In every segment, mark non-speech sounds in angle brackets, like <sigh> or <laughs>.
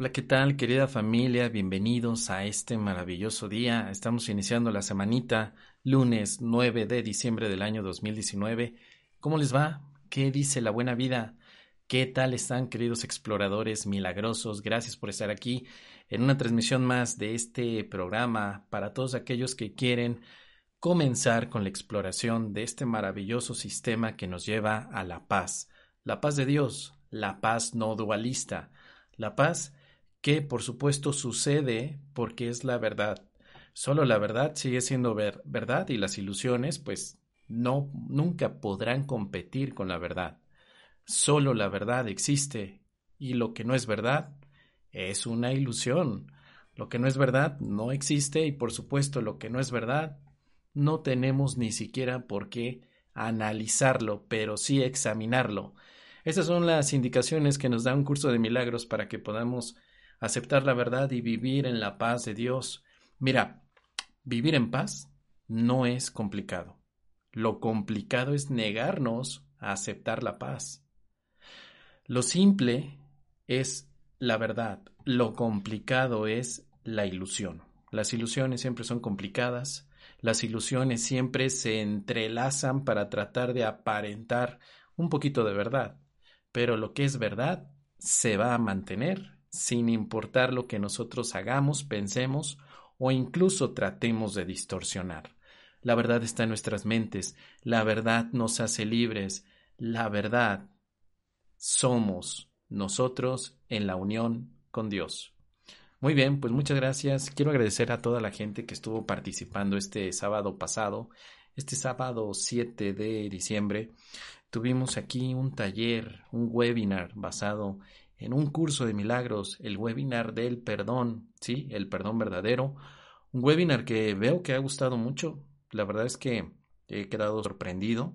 Hola, ¿qué tal, querida familia? Bienvenidos a este maravilloso día. Estamos iniciando la semanita, lunes 9 de diciembre del año 2019. ¿Cómo les va? ¿Qué dice la buena vida? ¿Qué tal están, queridos exploradores milagrosos? Gracias por estar aquí en una transmisión más de este programa para todos aquellos que quieren comenzar con la exploración de este maravilloso sistema que nos lleva a la paz. La paz de Dios, la paz no dualista, la paz que por supuesto sucede porque es la verdad. Solo la verdad sigue siendo verdad y las ilusiones pues no nunca podrán competir con la verdad. Solo la verdad existe y lo que no es verdad es una ilusión. Lo que no es verdad no existe y por supuesto lo que no es verdad no tenemos ni siquiera por qué analizarlo, pero sí examinarlo. Esas son las indicaciones que nos da un curso de milagros para que podamos aceptar la verdad y vivir en la paz de Dios. Mira, vivir en paz no es complicado. Lo complicado es negarnos a aceptar la paz. Lo simple es la verdad. Lo complicado es la ilusión. Las ilusiones siempre son complicadas. Las ilusiones siempre se entrelazan para tratar de aparentar un poquito de verdad. Pero lo que es verdad se va a mantener sin importar lo que nosotros hagamos, pensemos o incluso tratemos de distorsionar. La verdad está en nuestras mentes, la verdad nos hace libres, la verdad somos nosotros en la unión con Dios. Muy bien, pues muchas gracias. Quiero agradecer a toda la gente que estuvo participando este sábado pasado, este sábado 7 de diciembre. Tuvimos aquí un taller, un webinar basado en un curso de milagros, el webinar del perdón, ¿sí? El perdón verdadero. Un webinar que veo que ha gustado mucho. La verdad es que he quedado sorprendido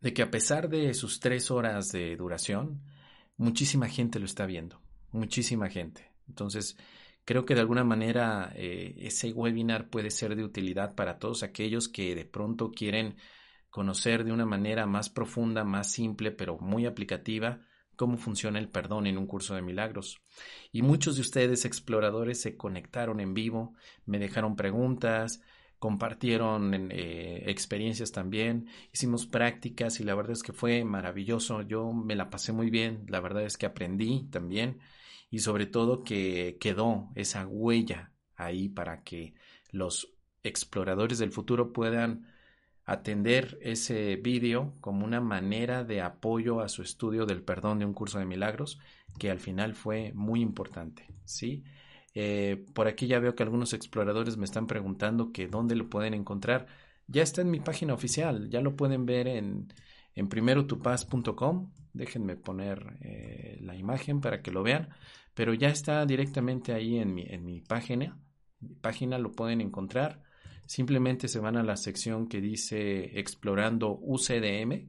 de que a pesar de sus tres horas de duración, muchísima gente lo está viendo. Muchísima gente. Entonces, creo que de alguna manera eh, ese webinar puede ser de utilidad para todos aquellos que de pronto quieren conocer de una manera más profunda, más simple, pero muy aplicativa, cómo funciona el perdón en un curso de milagros. Y muchos de ustedes, exploradores, se conectaron en vivo, me dejaron preguntas, compartieron eh, experiencias también, hicimos prácticas y la verdad es que fue maravilloso, yo me la pasé muy bien, la verdad es que aprendí también y sobre todo que quedó esa huella ahí para que los exploradores del futuro puedan atender ese vídeo como una manera de apoyo a su estudio del perdón de un curso de milagros, que al final fue muy importante, ¿sí? Eh, por aquí ya veo que algunos exploradores me están preguntando que dónde lo pueden encontrar. Ya está en mi página oficial, ya lo pueden ver en, en primerotupaz.com. Déjenme poner eh, la imagen para que lo vean, pero ya está directamente ahí en mi, en mi página. En mi página lo pueden encontrar Simplemente se van a la sección que dice explorando UCDM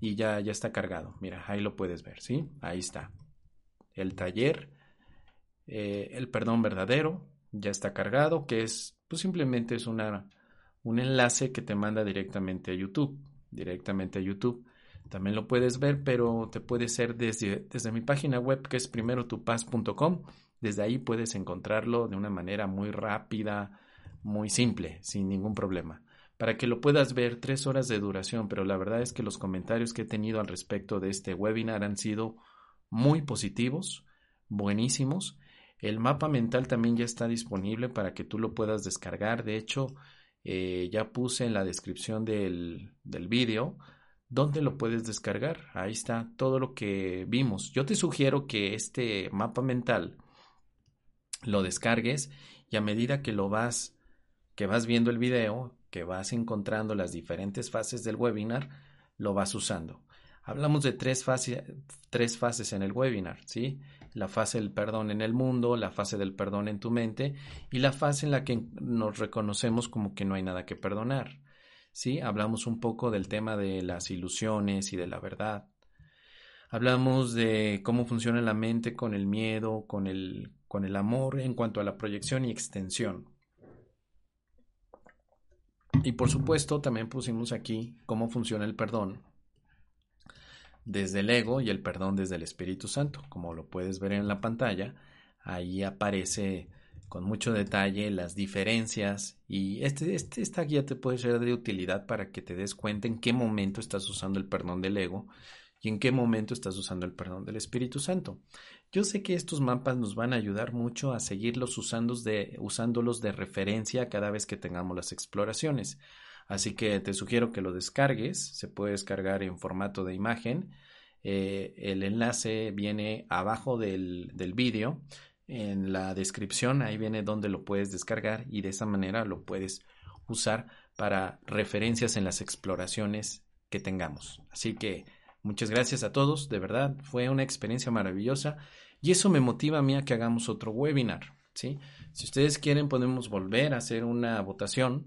y ya, ya está cargado. Mira, ahí lo puedes ver, ¿sí? Ahí está. El taller, eh, el perdón verdadero, ya está cargado, que es, pues simplemente es un enlace que te manda directamente a YouTube, directamente a YouTube. También lo puedes ver, pero te puede ser desde, desde mi página web que es primerotupaz.com desde ahí puedes encontrarlo de una manera muy rápida, muy simple, sin ningún problema. Para que lo puedas ver, tres horas de duración, pero la verdad es que los comentarios que he tenido al respecto de este webinar han sido muy positivos, buenísimos. El mapa mental también ya está disponible para que tú lo puedas descargar. De hecho, eh, ya puse en la descripción del, del vídeo dónde lo puedes descargar. Ahí está todo lo que vimos. Yo te sugiero que este mapa mental lo descargues y a medida que lo vas, que vas viendo el video, que vas encontrando las diferentes fases del webinar, lo vas usando. Hablamos de tres, fases, tres fases en el webinar, ¿sí? La fase del perdón en el mundo, la fase del perdón en tu mente y la fase en la que nos reconocemos como que no hay nada que perdonar, ¿sí? Hablamos un poco del tema de las ilusiones y de la verdad. Hablamos de cómo funciona la mente con el miedo, con el, con el amor en cuanto a la proyección y extensión. Y por supuesto también pusimos aquí cómo funciona el perdón desde el ego y el perdón desde el Espíritu Santo. Como lo puedes ver en la pantalla, ahí aparece con mucho detalle las diferencias y este, este, esta guía te puede ser de utilidad para que te des cuenta en qué momento estás usando el perdón del ego y en qué momento estás usando el perdón del Espíritu Santo. Yo sé que estos mapas nos van a ayudar mucho a seguirlos usando de, usándolos de referencia cada vez que tengamos las exploraciones. Así que te sugiero que lo descargues, se puede descargar en formato de imagen. Eh, el enlace viene abajo del, del vídeo en la descripción, ahí viene donde lo puedes descargar y de esa manera lo puedes usar para referencias en las exploraciones que tengamos. Así que muchas gracias a todos, de verdad, fue una experiencia maravillosa y eso me motiva a mí a que hagamos otro webinar. ¿sí? Si ustedes quieren, podemos volver a hacer una votación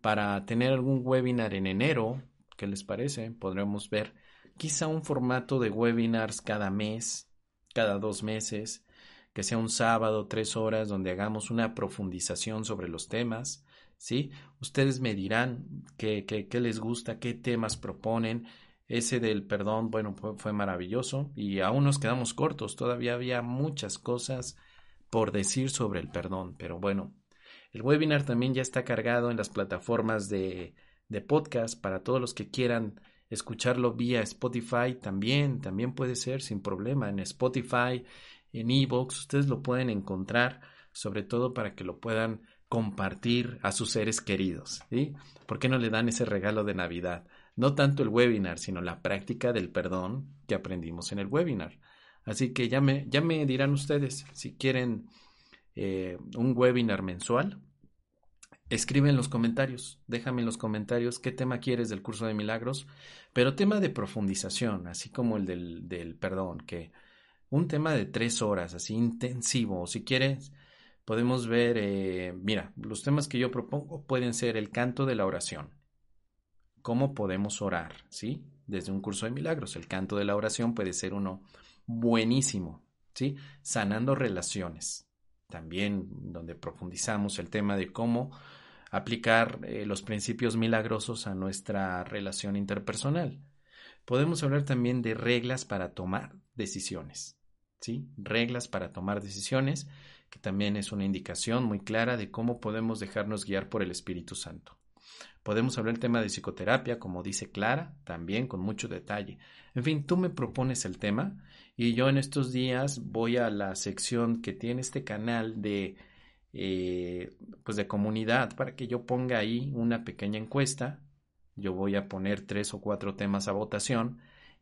para tener algún webinar en enero. ¿Qué les parece? Podremos ver quizá un formato de webinars cada mes, cada dos meses que sea un sábado, tres horas, donde hagamos una profundización sobre los temas, ¿sí? Ustedes me dirán qué, qué, les gusta, qué temas proponen. Ese del perdón, bueno, fue, maravilloso y aún nos quedamos cortos, todavía había muchas cosas por decir sobre el perdón, pero bueno, el webinar también ya está cargado en las plataformas de, de podcast para todos los que quieran escucharlo vía Spotify también, también puede ser sin problema en Spotify, en Evox, ustedes lo pueden encontrar, sobre todo para que lo puedan compartir a sus seres queridos. ¿Por qué no le dan ese regalo de Navidad? No tanto el webinar, sino la práctica del perdón que aprendimos en el webinar. Así que ya me, ya me dirán ustedes si quieren eh, un webinar mensual. Escribe en los comentarios, déjame en los comentarios qué tema quieres del curso de milagros, pero tema de profundización, así como el del, perdón, que un tema de tres horas, así intensivo. O si quieres, podemos ver, eh, mira, los temas que yo propongo pueden ser el canto de la oración. ¿Cómo podemos orar? ¿Sí? Desde un curso de milagros. El canto de la oración puede ser uno buenísimo, ¿sí? Sanando relaciones. También donde profundizamos el tema de cómo aplicar eh, los principios milagrosos a nuestra relación interpersonal. Podemos hablar también de reglas para tomar decisiones. ¿sí? Reglas para tomar decisiones, que también es una indicación muy clara de cómo podemos dejarnos guiar por el Espíritu Santo. Podemos hablar del tema de psicoterapia, como dice Clara, también con mucho detalle. En fin, tú me propones el tema y yo en estos días voy a la sección que tiene este canal de eh, pues de comunidad para que yo ponga ahí una pequeña encuesta. Yo voy a poner tres o cuatro temas a votación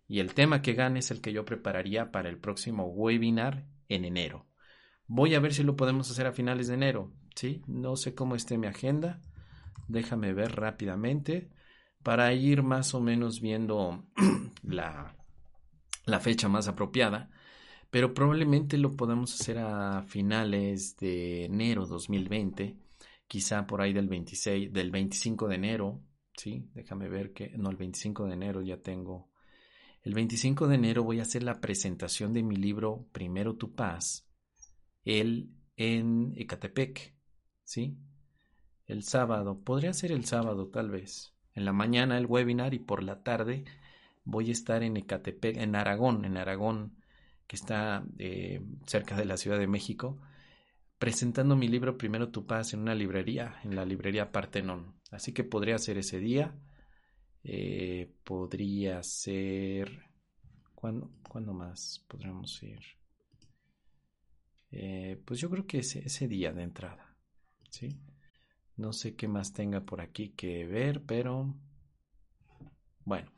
y el tema que gane es el que yo prepararía para el próximo webinar en enero. Voy a ver si lo podemos hacer a finales de enero, ¿sí? No sé cómo esté mi agenda. Déjame ver rápidamente para ir más o menos viendo <clears throat> la, la fecha más apropiada, pero probablemente lo podemos hacer a finales de enero 2020, quizá por ahí del 26, del 25 de enero, ¿sí? Déjame ver que, no, el 25 de enero ya tengo el 25 de enero voy a hacer la presentación de mi libro Primero tu paz, él en Ecatepec, ¿sí? El sábado, podría ser el sábado tal vez. En la mañana el webinar y por la tarde voy a estar en Ecatepec, en Aragón, en Aragón, que está eh, cerca de la Ciudad de México, presentando mi libro Primero tu paz en una librería, en la librería Partenón. Así que podría ser ese día eh, podría ser... ¿Cuándo, ¿Cuándo, más podríamos ir? Eh, pues yo creo que ese día de entrada. ¿sí? No sé qué más tenga por aquí que ver, pero... Bueno,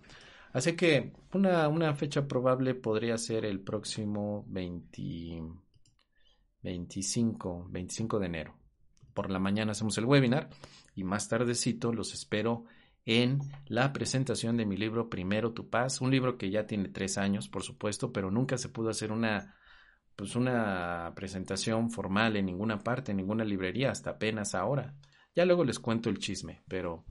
así que una, una fecha probable podría ser el próximo 20, 25, 25 de enero. Por la mañana hacemos el webinar y más tardecito los espero en la presentación de mi libro Primero tu paz, un libro que ya tiene tres años, por supuesto, pero nunca se pudo hacer una pues una presentación formal en ninguna parte, en ninguna librería, hasta apenas ahora. Ya luego les cuento el chisme, pero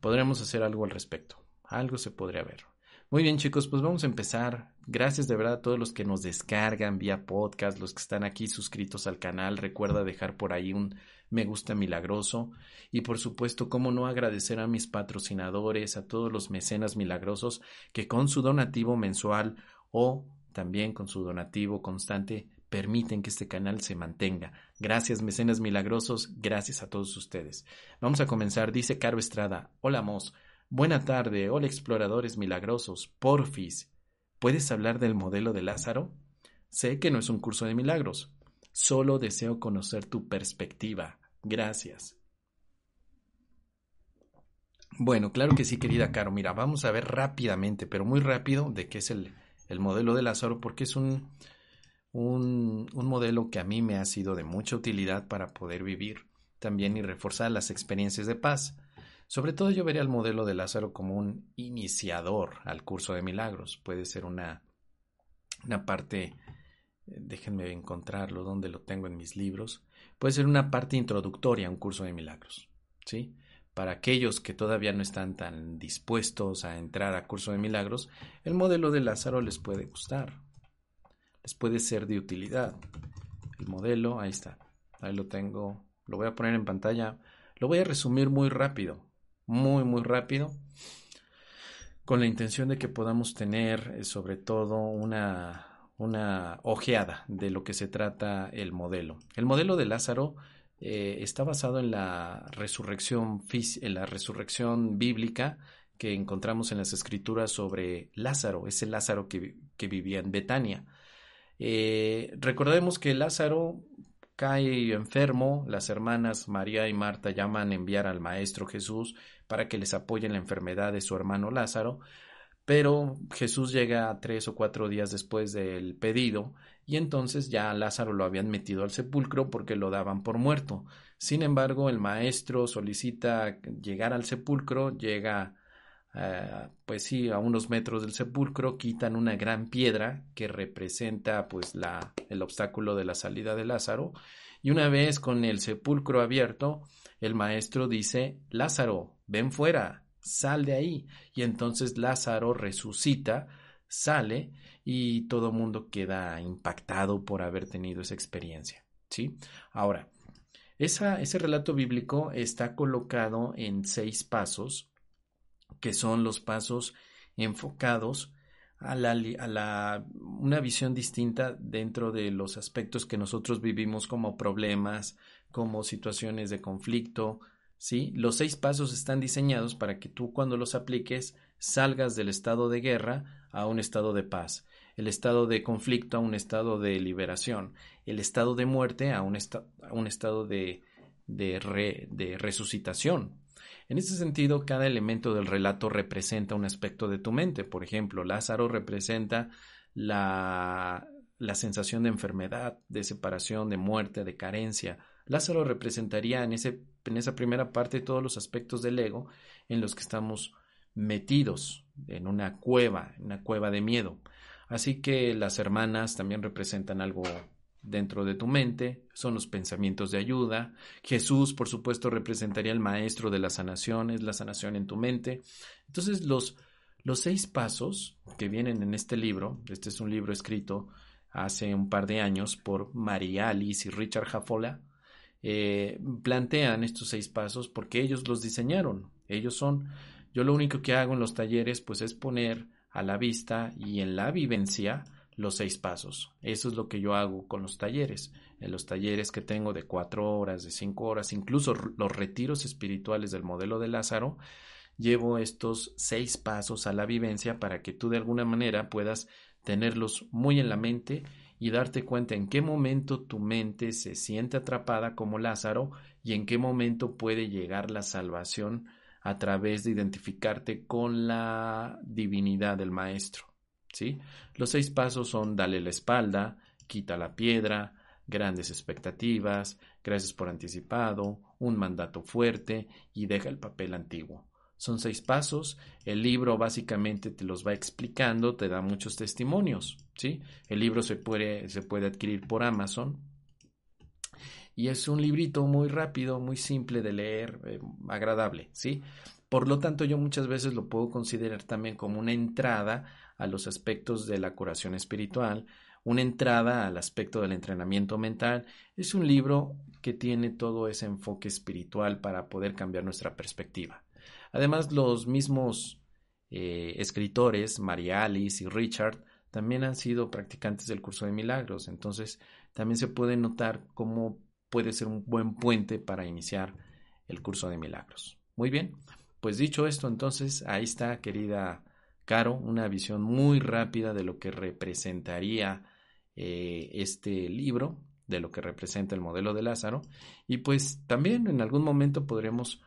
podremos hacer algo al respecto. Algo se podría ver. Muy bien, chicos, pues vamos a empezar. Gracias de verdad a todos los que nos descargan vía podcast, los que están aquí suscritos al canal. Recuerda dejar por ahí un me gusta milagroso. Y por supuesto, cómo no agradecer a mis patrocinadores, a todos los mecenas milagrosos que con su donativo mensual o también con su donativo constante permiten que este canal se mantenga. Gracias, mecenas milagrosos, gracias a todos ustedes. Vamos a comenzar, dice Caro Estrada. Hola, Mos. Buena tarde, hola exploradores milagrosos. Porfis, ¿puedes hablar del modelo de Lázaro? Sé que no es un curso de milagros. Solo deseo conocer tu perspectiva. Gracias. Bueno, claro que sí, querida Caro. Mira, vamos a ver rápidamente, pero muy rápido, de qué es el, el modelo de Lázaro, porque es un, un, un modelo que a mí me ha sido de mucha utilidad para poder vivir también y reforzar las experiencias de paz. Sobre todo yo vería el modelo de Lázaro como un iniciador al curso de milagros. Puede ser una, una parte, eh, déjenme encontrarlo, donde lo tengo en mis libros. Puede ser una parte introductoria a un curso de milagros. ¿sí? Para aquellos que todavía no están tan dispuestos a entrar a curso de milagros, el modelo de Lázaro les puede gustar. Les puede ser de utilidad. El modelo, ahí está. Ahí lo tengo. Lo voy a poner en pantalla. Lo voy a resumir muy rápido muy, muy rápido, con la intención de que podamos tener eh, sobre todo una, una ojeada de lo que se trata el modelo. El modelo de Lázaro eh, está basado en la resurrección en la resurrección bíblica que encontramos en las escrituras sobre Lázaro, ese Lázaro que, que vivía en Betania. Eh, recordemos que Lázaro cae enfermo, las hermanas María y Marta llaman a enviar al Maestro Jesús para que les apoye en la enfermedad de su hermano Lázaro, pero Jesús llega tres o cuatro días después del pedido y entonces ya Lázaro lo habían metido al sepulcro porque lo daban por muerto. Sin embargo, el maestro solicita llegar al sepulcro, llega eh, pues sí, a unos metros del sepulcro, quitan una gran piedra que representa pues la, el obstáculo de la salida de Lázaro, y una vez con el sepulcro abierto, el maestro dice, Lázaro, ven fuera, sal de ahí, y entonces Lázaro resucita, sale, y todo mundo queda impactado por haber tenido esa experiencia. ¿sí? Ahora, ese relato bíblico está colocado en seis pasos que son los pasos enfocados a la, a la, una visión distinta dentro de los aspectos que nosotros vivimos como problemas, como situaciones de conflicto. ¿sí? Los seis pasos están diseñados para que tú cuando los apliques salgas del estado de guerra a un estado de paz, el estado de conflicto a un estado de liberación, el estado de muerte a un, a un estado de, de, de resucitación. En este sentido, cada elemento del relato representa un aspecto de tu mente. Por ejemplo, Lázaro representa la, la sensación de enfermedad, de separación, de muerte, de carencia. Lázaro representaría en, ese, en esa primera parte todos los aspectos del ego en los que estamos metidos en una cueva, en una cueva de miedo. Así que las hermanas también representan algo dentro de tu mente, son los pensamientos de ayuda. Jesús, por supuesto, representaría el maestro de la sanación, es la sanación en tu mente. Entonces, los, los seis pasos que vienen en este libro, este es un libro escrito hace un par de años por María Alice y Richard Jaffola, eh, plantean estos seis pasos porque ellos los diseñaron. Ellos son, yo lo único que hago en los talleres, pues es poner a la vista y en la vivencia los seis pasos. Eso es lo que yo hago con los talleres. En los talleres que tengo de cuatro horas, de cinco horas, incluso los retiros espirituales del modelo de Lázaro, llevo estos seis pasos a la vivencia para que tú de alguna manera puedas tenerlos muy en la mente y darte cuenta en qué momento tu mente se siente atrapada como Lázaro y en qué momento puede llegar la salvación a través de identificarte con la divinidad del Maestro. ¿Sí? Los seis pasos son dale la espalda, quita la piedra, grandes expectativas, gracias por anticipado, un mandato fuerte y deja el papel antiguo. Son seis pasos, el libro básicamente te los va explicando, te da muchos testimonios, ¿sí? El libro se puede, se puede adquirir por Amazon y es un librito muy rápido, muy simple de leer, eh, agradable, ¿sí? Por lo tanto, yo muchas veces lo puedo considerar también como una entrada a los aspectos de la curación espiritual, una entrada al aspecto del entrenamiento mental. Es un libro que tiene todo ese enfoque espiritual para poder cambiar nuestra perspectiva. Además, los mismos eh, escritores, María Alice y Richard, también han sido practicantes del curso de milagros. Entonces, también se puede notar cómo puede ser un buen puente para iniciar el curso de milagros. Muy bien, pues dicho esto, entonces ahí está, querida Caro, una visión muy rápida de lo que representaría eh, este libro, de lo que representa el modelo de Lázaro. Y pues también en algún momento podremos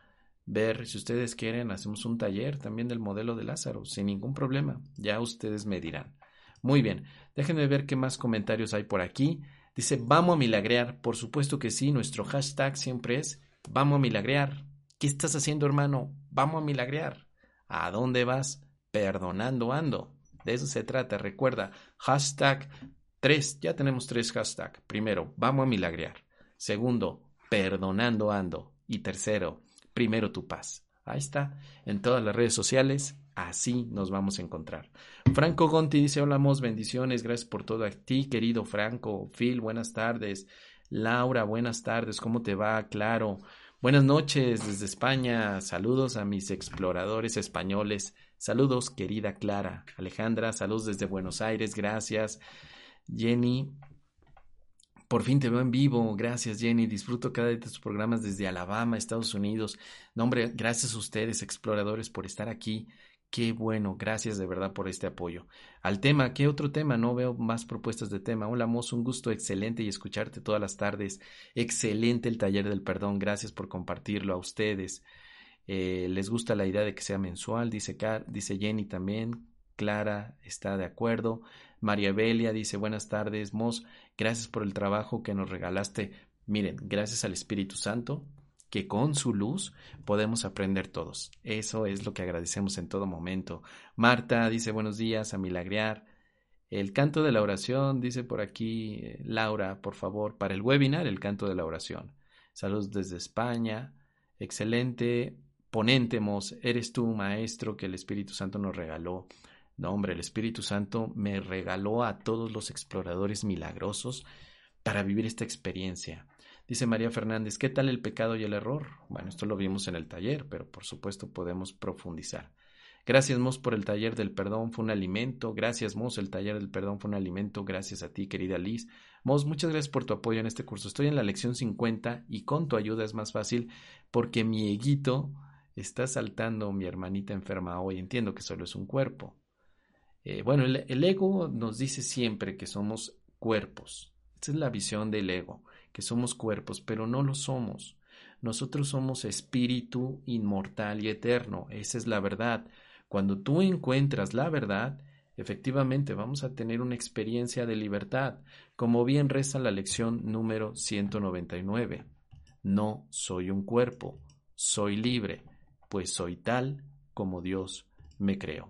ver, si ustedes quieren, hacemos un taller también del modelo de Lázaro, sin ningún problema. Ya ustedes me dirán. Muy bien, déjenme ver qué más comentarios hay por aquí. Dice, vamos a milagrear. Por supuesto que sí, nuestro hashtag siempre es, vamos a milagrear. ¿Qué estás haciendo, hermano? Vamos a milagrear. ¿A dónde vas? Perdonando ando. De eso se trata. Recuerda, hashtag 3. Ya tenemos tres hashtags. Primero, vamos a milagrear. Segundo, perdonando ando. Y tercero, primero tu paz. Ahí está, en todas las redes sociales, así nos vamos a encontrar. Franco Gonti dice, hola, bendiciones, gracias por todo a ti, querido Franco. Phil, buenas tardes. Laura, buenas tardes, ¿cómo te va? Claro. Buenas noches desde España. Saludos a mis exploradores españoles. Saludos, querida Clara. Alejandra, saludos desde Buenos Aires. Gracias. Jenny, por fin te veo en vivo. Gracias, Jenny. Disfruto cada de tus programas desde Alabama, Estados Unidos. No, hombre, gracias a ustedes, exploradores, por estar aquí. Qué bueno, gracias de verdad por este apoyo. Al tema, ¿qué otro tema? No veo más propuestas de tema. Hola, Mozo, un gusto excelente y escucharte todas las tardes. Excelente el taller del perdón. Gracias por compartirlo a ustedes. Eh, ¿Les gusta la idea de que sea mensual? Dice, dice Jenny también. Clara está de acuerdo. María Belia dice, buenas tardes, Mos. Gracias por el trabajo que nos regalaste. Miren, gracias al Espíritu Santo que con su luz podemos aprender todos. Eso es lo que agradecemos en todo momento. Marta dice buenos días a milagrear. El canto de la oración, dice por aquí eh, Laura, por favor, para el webinar, el canto de la oración. Saludos desde España. Excelente. Ponentemos, eres tú, maestro, que el Espíritu Santo nos regaló. No, hombre, el Espíritu Santo me regaló a todos los exploradores milagrosos para vivir esta experiencia. Dice María Fernández, ¿qué tal el pecado y el error? Bueno, esto lo vimos en el taller, pero por supuesto podemos profundizar. Gracias, Mos, por el taller del perdón, fue un alimento. Gracias, Mos, el taller del perdón fue un alimento. Gracias a ti, querida Liz. Mos, muchas gracias por tu apoyo en este curso. Estoy en la lección 50 y con tu ayuda es más fácil porque mi eguito está saltando mi hermanita enferma hoy. Entiendo que solo es un cuerpo. Eh, bueno, el ego nos dice siempre que somos cuerpos. Esta es la visión del ego que somos cuerpos, pero no lo somos. Nosotros somos espíritu inmortal y eterno. Esa es la verdad. Cuando tú encuentras la verdad, efectivamente vamos a tener una experiencia de libertad, como bien reza la lección número 199. No soy un cuerpo, soy libre, pues soy tal como Dios me creó.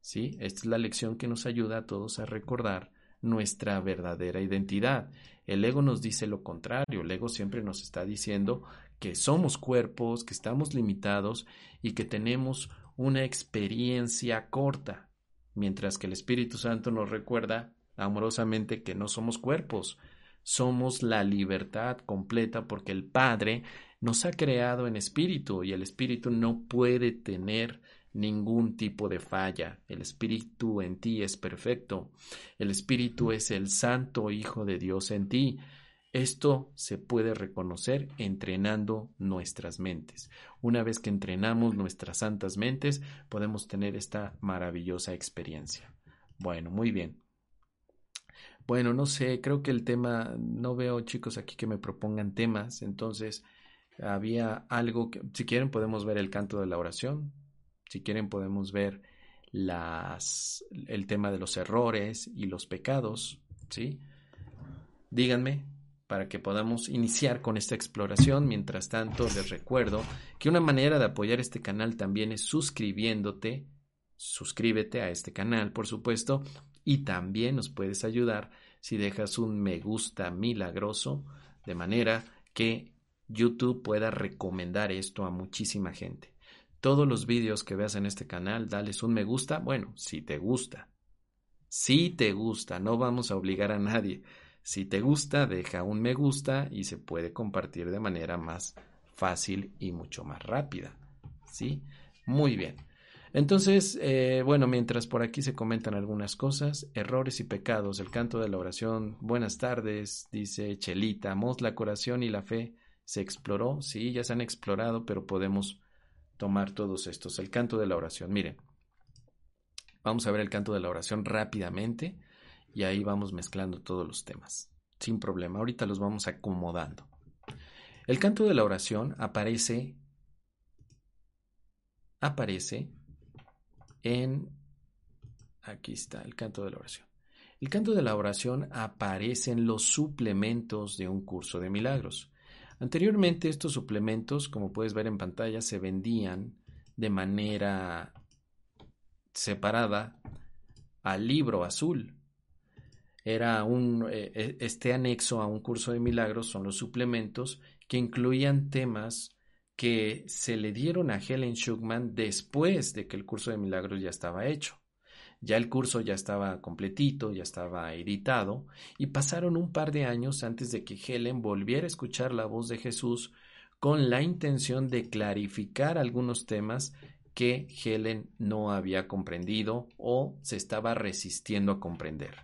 ¿Sí? Esta es la lección que nos ayuda a todos a recordar nuestra verdadera identidad. El ego nos dice lo contrario, el ego siempre nos está diciendo que somos cuerpos, que estamos limitados y que tenemos una experiencia corta, mientras que el Espíritu Santo nos recuerda amorosamente que no somos cuerpos, somos la libertad completa porque el Padre nos ha creado en espíritu y el espíritu no puede tener ningún tipo de falla. El Espíritu en ti es perfecto. El Espíritu es el Santo Hijo de Dios en ti. Esto se puede reconocer entrenando nuestras mentes. Una vez que entrenamos nuestras santas mentes, podemos tener esta maravillosa experiencia. Bueno, muy bien. Bueno, no sé, creo que el tema, no veo chicos aquí que me propongan temas, entonces había algo que, si quieren podemos ver el canto de la oración, si quieren podemos ver las, el tema de los errores y los pecados, ¿sí? Díganme para que podamos iniciar con esta exploración. Mientras tanto, les recuerdo que una manera de apoyar este canal también es suscribiéndote, suscríbete a este canal, por supuesto, y también nos puedes ayudar si dejas un me gusta milagroso, de manera que YouTube pueda recomendar esto a muchísima gente. Todos los vídeos que veas en este canal, dales un me gusta. Bueno, si te gusta. Si te gusta, no vamos a obligar a nadie. Si te gusta, deja un me gusta y se puede compartir de manera más fácil y mucho más rápida. ¿Sí? Muy bien. Entonces, eh, bueno, mientras por aquí se comentan algunas cosas, errores y pecados, el canto de la oración, buenas tardes, dice Chelita, Mos, la oración y la fe se exploró, sí, ya se han explorado, pero podemos tomar todos estos. El canto de la oración, miren, vamos a ver el canto de la oración rápidamente y ahí vamos mezclando todos los temas, sin problema, ahorita los vamos acomodando. El canto de la oración aparece, aparece en... Aquí está el canto de la oración. El canto de la oración aparece en los suplementos de un curso de milagros. Anteriormente estos suplementos, como puedes ver en pantalla, se vendían de manera separada al libro azul. Era un eh, e, este anexo a un curso de milagros son los suplementos que incluían temas que se le dieron a Helen Schuckman después de que el curso de milagros ya estaba hecho. Ya el curso ya estaba completito, ya estaba editado, y pasaron un par de años antes de que Helen volviera a escuchar la voz de Jesús con la intención de clarificar algunos temas que Helen no había comprendido o se estaba resistiendo a comprender.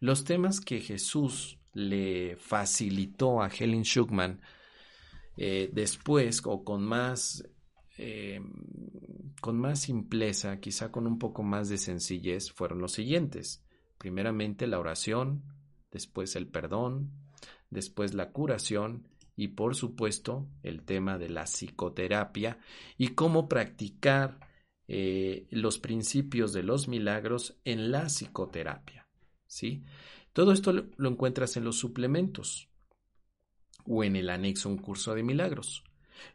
Los temas que Jesús le facilitó a Helen Schuckman eh, después o con más, eh, con más simpleza, quizá con un poco más de sencillez, fueron los siguientes. Primeramente la oración, después el perdón, después la curación y por supuesto el tema de la psicoterapia y cómo practicar eh, los principios de los milagros en la psicoterapia. ¿sí? Todo esto lo encuentras en los suplementos o en el anexo un curso de milagros.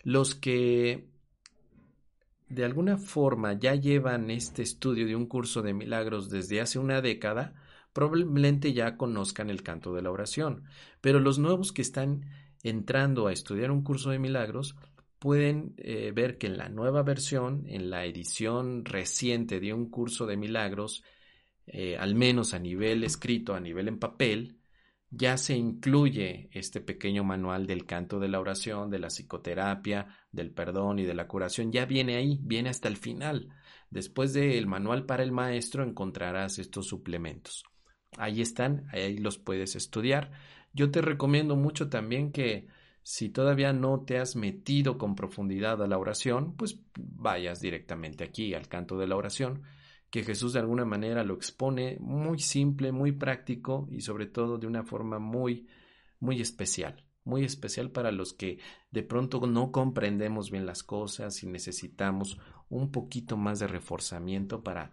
Los que de alguna forma ya llevan este estudio de un curso de milagros desde hace una década, probablemente ya conozcan el canto de la oración, pero los nuevos que están entrando a estudiar un curso de milagros pueden eh, ver que en la nueva versión, en la edición reciente de un curso de milagros, eh, al menos a nivel escrito, a nivel en papel, ya se incluye este pequeño manual del canto de la oración, de la psicoterapia, del perdón y de la curación. Ya viene ahí, viene hasta el final. Después del manual para el maestro encontrarás estos suplementos. Ahí están, ahí los puedes estudiar. Yo te recomiendo mucho también que si todavía no te has metido con profundidad a la oración, pues vayas directamente aquí al canto de la oración que Jesús de alguna manera lo expone muy simple, muy práctico y sobre todo de una forma muy, muy especial, muy especial para los que de pronto no comprendemos bien las cosas y necesitamos un poquito más de reforzamiento para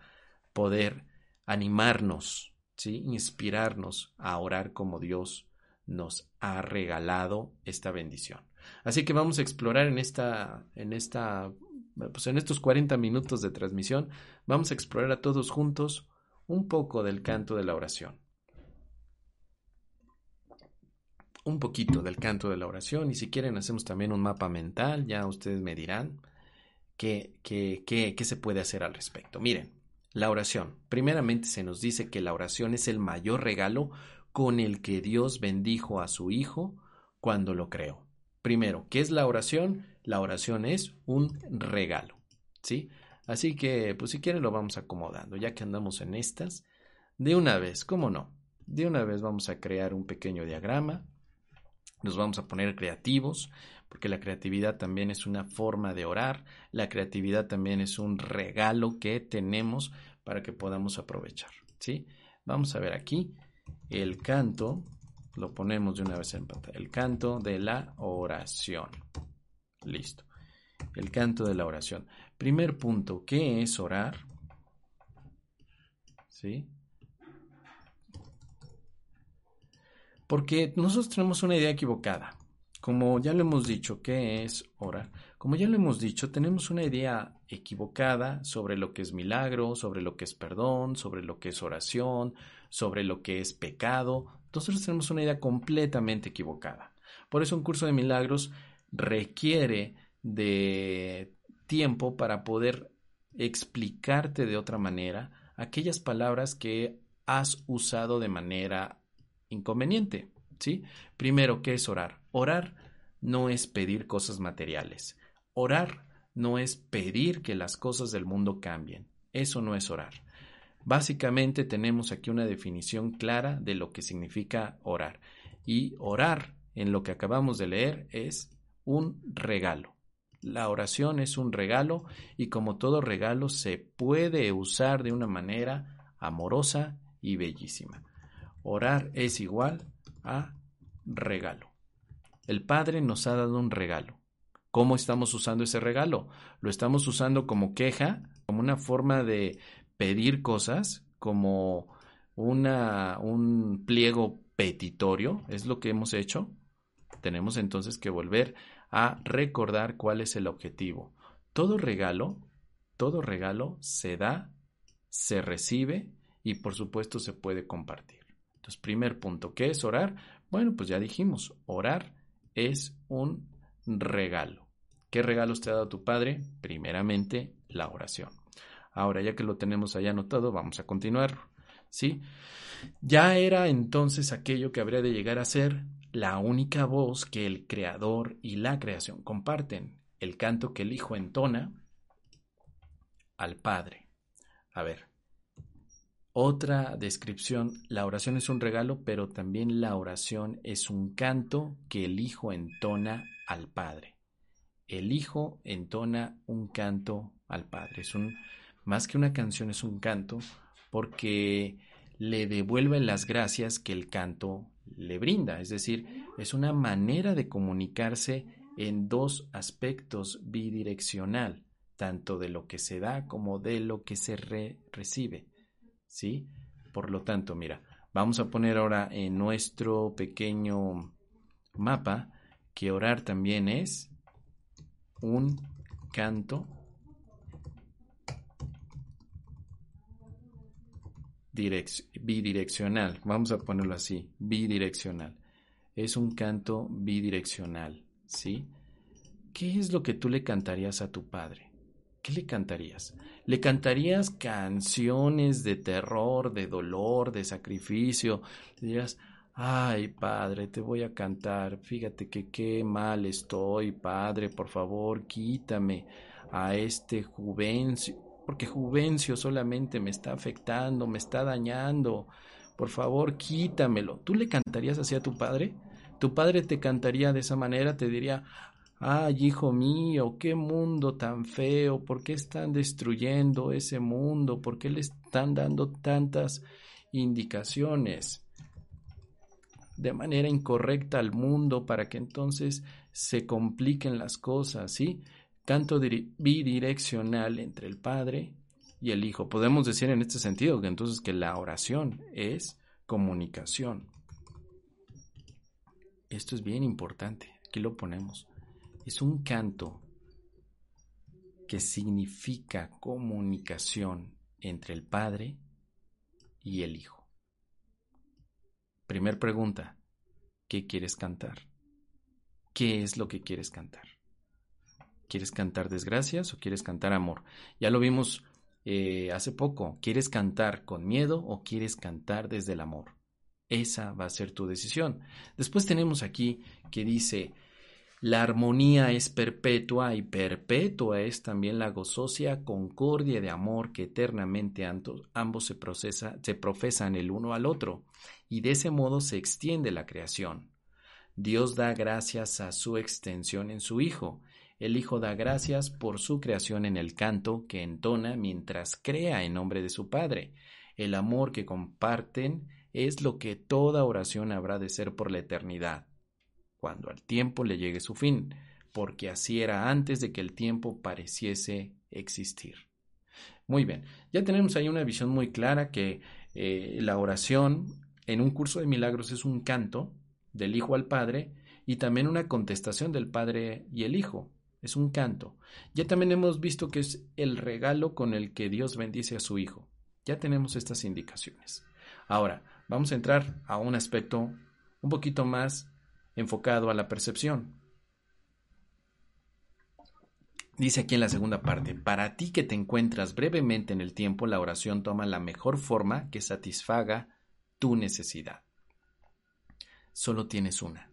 poder animarnos, ¿sí? inspirarnos a orar como Dios nos ha regalado esta bendición. Así que vamos a explorar en esta, en esta pues en estos 40 minutos de transmisión vamos a explorar a todos juntos un poco del canto de la oración. Un poquito del canto de la oración y si quieren hacemos también un mapa mental, ya ustedes me dirán qué, qué, qué, qué se puede hacer al respecto. Miren, la oración. Primeramente se nos dice que la oración es el mayor regalo con el que Dios bendijo a su Hijo cuando lo creó. Primero, ¿qué es la oración? La oración es un regalo, ¿sí? Así que, pues si quieren lo vamos acomodando, ya que andamos en estas. De una vez, ¿cómo no? De una vez vamos a crear un pequeño diagrama. Nos vamos a poner creativos, porque la creatividad también es una forma de orar. La creatividad también es un regalo que tenemos para que podamos aprovechar, ¿sí? Vamos a ver aquí el canto lo ponemos de una vez en pantalla. El canto de la oración. Listo. El canto de la oración. Primer punto, ¿qué es orar? ¿Sí? Porque nosotros tenemos una idea equivocada. Como ya lo hemos dicho, ¿qué es orar? Como ya lo hemos dicho, tenemos una idea equivocada sobre lo que es milagro, sobre lo que es perdón, sobre lo que es oración, sobre lo que es pecado, nosotros tenemos una idea completamente equivocada. Por eso un curso de milagros requiere de tiempo para poder explicarte de otra manera aquellas palabras que has usado de manera inconveniente. ¿sí? Primero, ¿qué es orar? Orar no es pedir cosas materiales. Orar no es pedir que las cosas del mundo cambien. Eso no es orar. Básicamente tenemos aquí una definición clara de lo que significa orar. Y orar, en lo que acabamos de leer, es un regalo. La oración es un regalo y como todo regalo se puede usar de una manera amorosa y bellísima. Orar es igual a regalo. El Padre nos ha dado un regalo. ¿Cómo estamos usando ese regalo? ¿Lo estamos usando como queja, como una forma de pedir cosas, como una, un pliego petitorio? ¿Es lo que hemos hecho? Tenemos entonces que volver a recordar cuál es el objetivo. Todo regalo, todo regalo se da, se recibe y por supuesto se puede compartir. Entonces, primer punto, ¿qué es orar? Bueno, pues ya dijimos, orar es un regalo. ¿Qué regalos te ha dado tu Padre? Primeramente, la oración. Ahora, ya que lo tenemos allá anotado, vamos a continuar. ¿Sí? Ya era entonces aquello que habría de llegar a ser la única voz que el Creador y la creación comparten, el canto que el Hijo entona al Padre. A ver, otra descripción, la oración es un regalo, pero también la oración es un canto que el Hijo entona al Padre. El Hijo entona un canto al Padre. Es un, más que una canción, es un canto porque le devuelve las gracias que el canto le brinda. Es decir, es una manera de comunicarse en dos aspectos bidireccional, tanto de lo que se da como de lo que se recibe. ¿Sí? Por lo tanto, mira, vamos a poner ahora en nuestro pequeño mapa que orar también es un canto bidireccional. Vamos a ponerlo así, bidireccional. Es un canto bidireccional, ¿sí? ¿Qué es lo que tú le cantarías a tu padre? ¿Qué le cantarías? ¿Le cantarías canciones de terror, de dolor, de sacrificio? Le dirías, ay, padre, te voy a cantar. Fíjate que qué mal estoy, padre, por favor, quítame a este juvencio, porque Juvencio solamente me está afectando, me está dañando. Por favor, quítamelo. ¿Tú le cantarías así a tu padre? Tu padre te cantaría de esa manera, te diría, ay, hijo mío, qué mundo tan feo, ¿por qué están destruyendo ese mundo? ¿Por qué le están dando tantas indicaciones? de manera incorrecta al mundo para que entonces se compliquen las cosas, ¿sí? Canto bidireccional entre el Padre y el Hijo. Podemos decir en este sentido que entonces que la oración es comunicación. Esto es bien importante, aquí lo ponemos. Es un canto que significa comunicación entre el Padre y el Hijo. Primer pregunta, ¿qué quieres cantar? ¿Qué es lo que quieres cantar? ¿Quieres cantar desgracias o quieres cantar amor? Ya lo vimos eh, hace poco. ¿Quieres cantar con miedo o quieres cantar desde el amor? Esa va a ser tu decisión. Después tenemos aquí que dice, la armonía es perpetua y perpetua es también la gozosa concordia de amor que eternamente ambos se, se profesan el uno al otro, y de ese modo se extiende la creación. Dios da gracias a su extensión en su Hijo, el Hijo da gracias por su creación en el canto que entona mientras crea en nombre de su Padre. El amor que comparten es lo que toda oración habrá de ser por la eternidad, cuando al tiempo le llegue su fin, porque así era antes de que el tiempo pareciese existir. Muy bien, ya tenemos ahí una visión muy clara que eh, la oración en un curso de milagros es un canto del Hijo al Padre y también una contestación del Padre y el Hijo es un canto. Ya también hemos visto que es el regalo con el que Dios bendice a su Hijo. Ya tenemos estas indicaciones. Ahora, vamos a entrar a un aspecto un poquito más enfocado a la percepción. Dice aquí en la segunda parte, para ti que te encuentras brevemente en el tiempo, la oración toma la mejor forma que satisfaga tu necesidad. Solo tienes una.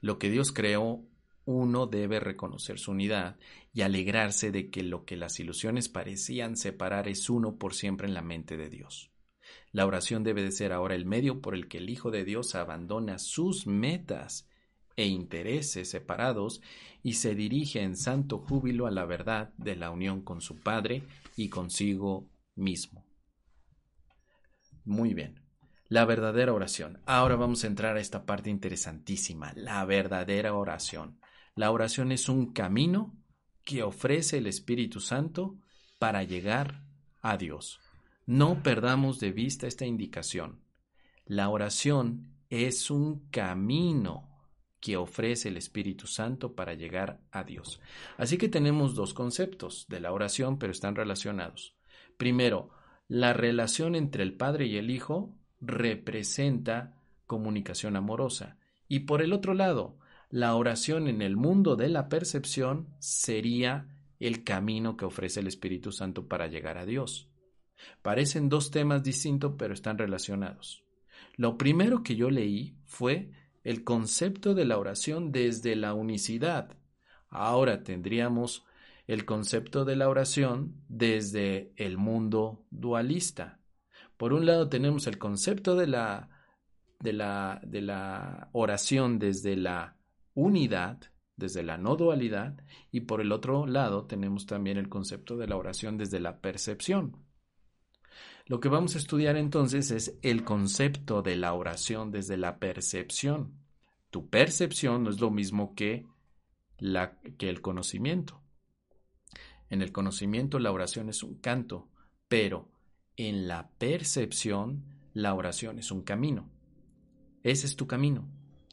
Lo que Dios creó, uno debe reconocer su unidad y alegrarse de que lo que las ilusiones parecían separar es uno por siempre en la mente de Dios. La oración debe de ser ahora el medio por el que el Hijo de Dios abandona sus metas e intereses separados y se dirige en santo júbilo a la verdad de la unión con su Padre y consigo mismo. Muy bien. La verdadera oración. Ahora vamos a entrar a esta parte interesantísima, la verdadera oración. La oración es un camino que ofrece el Espíritu Santo para llegar a Dios. No perdamos de vista esta indicación. La oración es un camino que ofrece el Espíritu Santo para llegar a Dios. Así que tenemos dos conceptos de la oración, pero están relacionados. Primero, la relación entre el Padre y el Hijo representa comunicación amorosa. Y por el otro lado, la oración en el mundo de la percepción sería el camino que ofrece el Espíritu Santo para llegar a Dios. Parecen dos temas distintos, pero están relacionados. Lo primero que yo leí fue el concepto de la oración desde la unicidad. Ahora tendríamos el concepto de la oración desde el mundo dualista. Por un lado tenemos el concepto de la, de la, de la oración desde la unidad, desde la no dualidad, y por el otro lado tenemos también el concepto de la oración desde la percepción. Lo que vamos a estudiar entonces es el concepto de la oración desde la percepción. Tu percepción no es lo mismo que, la, que el conocimiento. En el conocimiento la oración es un canto, pero en la percepción la oración es un camino. Ese es tu camino.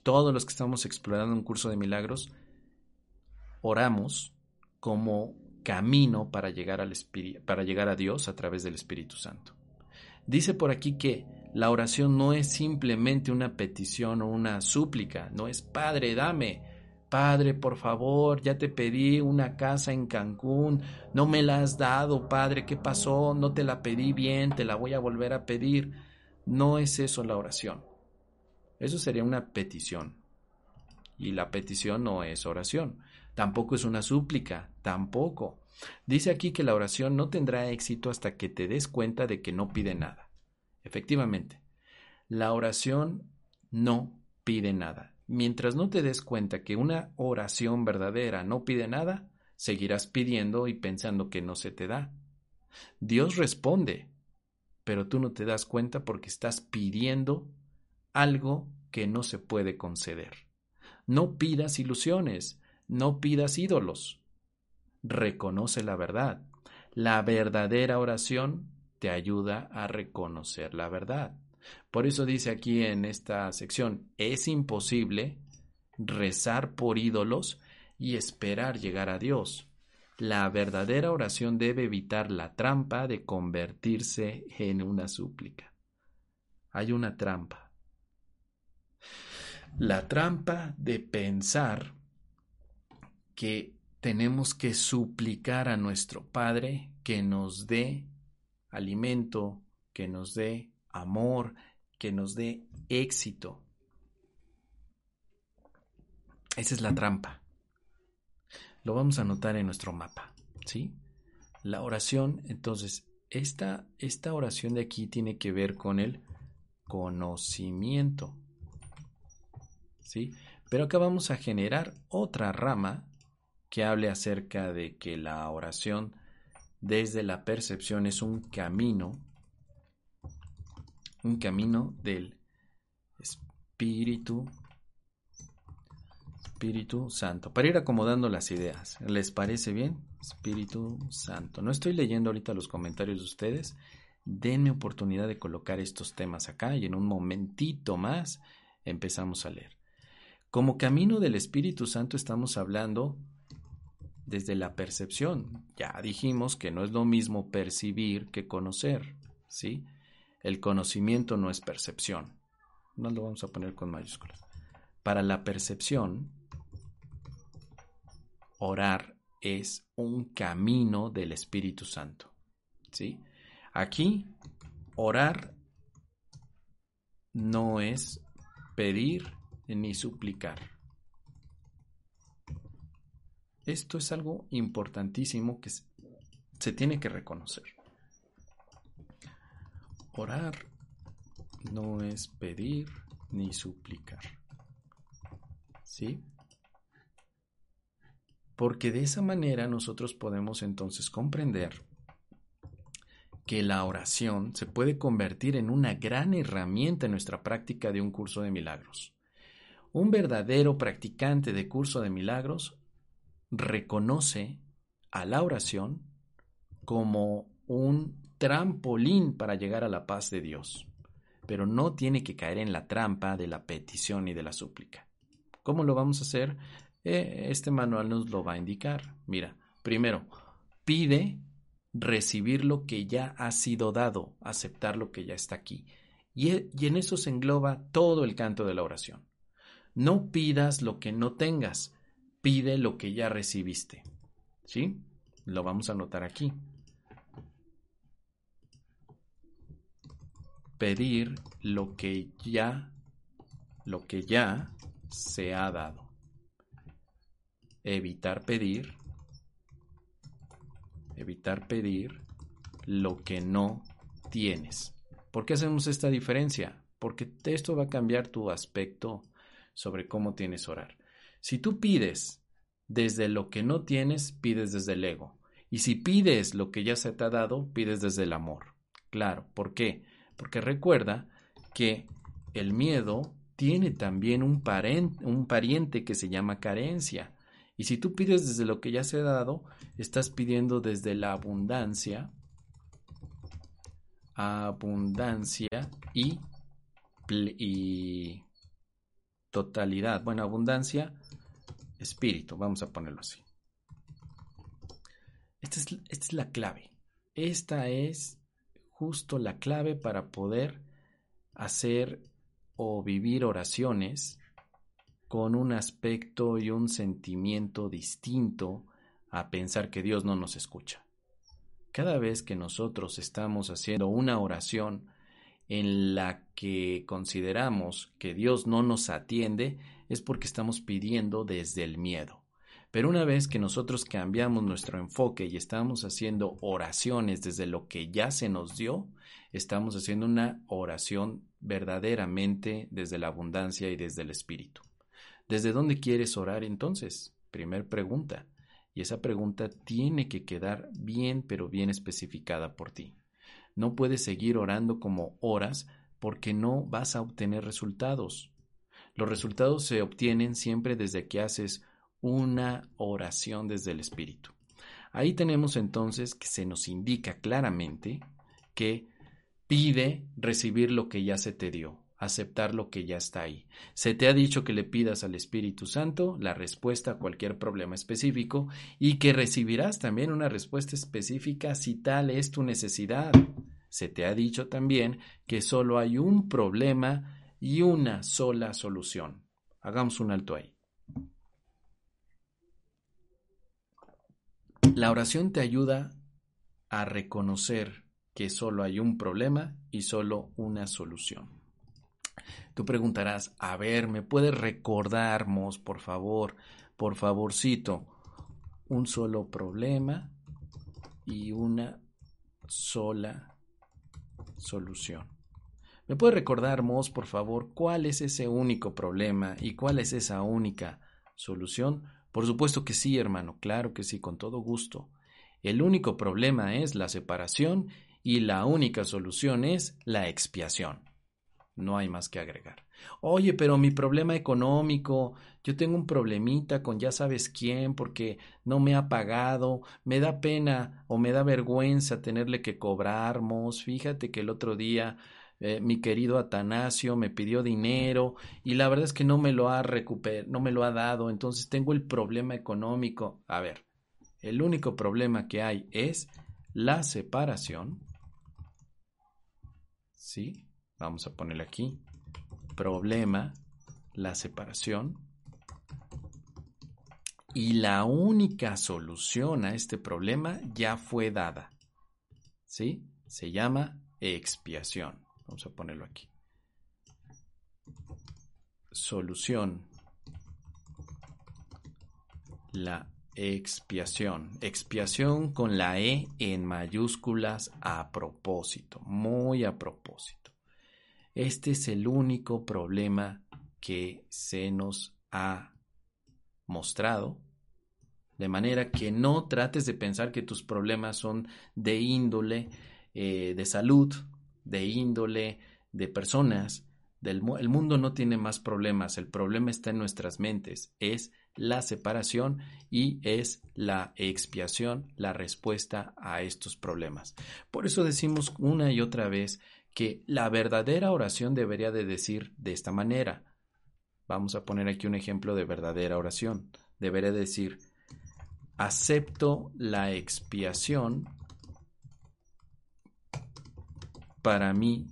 Todos los que estamos explorando un curso de milagros oramos como camino para llegar, al para llegar a Dios a través del Espíritu Santo. Dice por aquí que la oración no es simplemente una petición o una súplica, no es Padre, dame. Padre, por favor, ya te pedí una casa en Cancún, no me la has dado, Padre, ¿qué pasó? No te la pedí bien, te la voy a volver a pedir. No es eso la oración. Eso sería una petición. Y la petición no es oración. Tampoco es una súplica, tampoco. Dice aquí que la oración no tendrá éxito hasta que te des cuenta de que no pide nada. Efectivamente, la oración no pide nada. Mientras no te des cuenta que una oración verdadera no pide nada, seguirás pidiendo y pensando que no se te da. Dios responde, pero tú no te das cuenta porque estás pidiendo algo que no se puede conceder. No pidas ilusiones, no pidas ídolos reconoce la verdad. La verdadera oración te ayuda a reconocer la verdad. Por eso dice aquí en esta sección, es imposible rezar por ídolos y esperar llegar a Dios. La verdadera oración debe evitar la trampa de convertirse en una súplica. Hay una trampa. La trampa de pensar que tenemos que suplicar a nuestro Padre que nos dé alimento, que nos dé amor, que nos dé éxito. Esa es la trampa. Lo vamos a anotar en nuestro mapa, ¿sí? La oración, entonces, esta, esta oración de aquí tiene que ver con el conocimiento, Pero acá vamos a generar otra rama que hable acerca de que la oración desde la percepción es un camino, un camino del Espíritu, Espíritu Santo. Para ir acomodando las ideas, ¿les parece bien? Espíritu Santo. No estoy leyendo ahorita los comentarios de ustedes. Denme oportunidad de colocar estos temas acá y en un momentito más empezamos a leer. Como camino del Espíritu Santo estamos hablando desde la percepción. Ya dijimos que no es lo mismo percibir que conocer, ¿sí? El conocimiento no es percepción. No lo vamos a poner con mayúsculas. Para la percepción, orar es un camino del Espíritu Santo. ¿Sí? Aquí, orar no es pedir ni suplicar. Esto es algo importantísimo que se tiene que reconocer. Orar no es pedir ni suplicar. ¿Sí? Porque de esa manera nosotros podemos entonces comprender que la oración se puede convertir en una gran herramienta en nuestra práctica de un curso de milagros. Un verdadero practicante de curso de milagros reconoce a la oración como un trampolín para llegar a la paz de Dios, pero no tiene que caer en la trampa de la petición y de la súplica. ¿Cómo lo vamos a hacer? Eh, este manual nos lo va a indicar. Mira, primero, pide recibir lo que ya ha sido dado, aceptar lo que ya está aquí. Y, e, y, en eso se engloba todo el canto de la oración. No pidas lo que no tengas, pide lo que ya recibiste. ¿Sí? Lo vamos a anotar aquí. Pedir lo que ya, lo que ya se ha dado. Evitar pedir evitar pedir lo que no tienes. ¿Por qué hacemos esta diferencia? Porque esto va a cambiar tu aspecto sobre cómo tienes orar. Si tú pides desde lo que no tienes, pides desde el ego. Y si pides lo que ya se te ha dado, pides desde el amor. Claro, ¿por qué? Porque recuerda que el miedo tiene también un, pariente que se llama carencia. Y si tú pides desde lo que ya se ha dado, estás pidiendo desde la abundancia, abundancia y totalidad. Bueno, abundancia, espíritu, vamos a ponerlo así. Esta es, esta es la clave. Esta es justo la clave para poder hacer o vivir oraciones con un aspecto y un sentimiento distinto a pensar que Dios no nos escucha. Cada vez que nosotros estamos haciendo una oración en la que consideramos que Dios no nos atiende, es porque estamos pidiendo desde el miedo. Pero una vez que nosotros cambiamos nuestro enfoque y estamos haciendo oraciones desde lo que ya se nos dio, estamos haciendo una oración verdaderamente desde la abundancia y desde el Espíritu. ¿Desde dónde quieres orar entonces? Primer pregunta. Y esa pregunta tiene que quedar bien, pero bien especificada por ti. No puedes seguir orando como oras porque no vas a obtener resultados. Los resultados se obtienen siempre desde que haces una oración desde el Espíritu. Ahí tenemos entonces que se nos indica claramente que pide recibir lo que ya se te dio aceptar lo que ya está ahí. Se te ha dicho que le pidas al Espíritu Santo la respuesta a cualquier problema específico y que recibirás también una respuesta específica si tal es tu necesidad. Se te ha dicho también que solo hay un problema y una sola solución. Hagamos un alto ahí. La oración te ayuda a reconocer que solo hay un problema y solo una solución. Tú preguntarás, a ver, ¿me puedes recordarnos, por favor, por favorcito, un solo problema y una sola solución? ¿Me puede recordar, por favor, cuál es ese único problema y cuál es esa única solución? Por supuesto que sí, hermano, claro que sí, con todo gusto. El único problema es la separación y la única solución es la expiación. No hay más que agregar. Oye, pero mi problema económico, yo tengo un problemita con ya sabes quién porque no me ha pagado, me da pena o me da vergüenza tenerle que cobrarmos. Fíjate que el otro día eh, mi querido Atanasio me pidió dinero y la verdad es que no me lo ha recuperado, no me lo ha dado, entonces tengo el problema económico. A ver, el único problema que hay es la separación. ¿Sí? Vamos a ponerle aquí. Problema, la separación. y la única solución a este problema ya fue dada. ¿Sí? Se llama expiación. Vamos a ponerlo aquí. Solución. La expiación. Expiación con la E en mayúsculas a propósito, muy a propósito. Este es el único problema que se nos ha mostrado. De manera que no trates de pensar que tus problemas son de índole eh, de salud, de índole de personas. Del, el mundo no tiene más problemas, el problema está en nuestras mentes, es la separación y es la expiación la respuesta a estos problemas. Por eso decimos una y otra vez que la verdadera oración debería de decir de esta manera. Vamos a poner aquí un ejemplo de verdadera oración. Debería decir, acepto la expiación para mí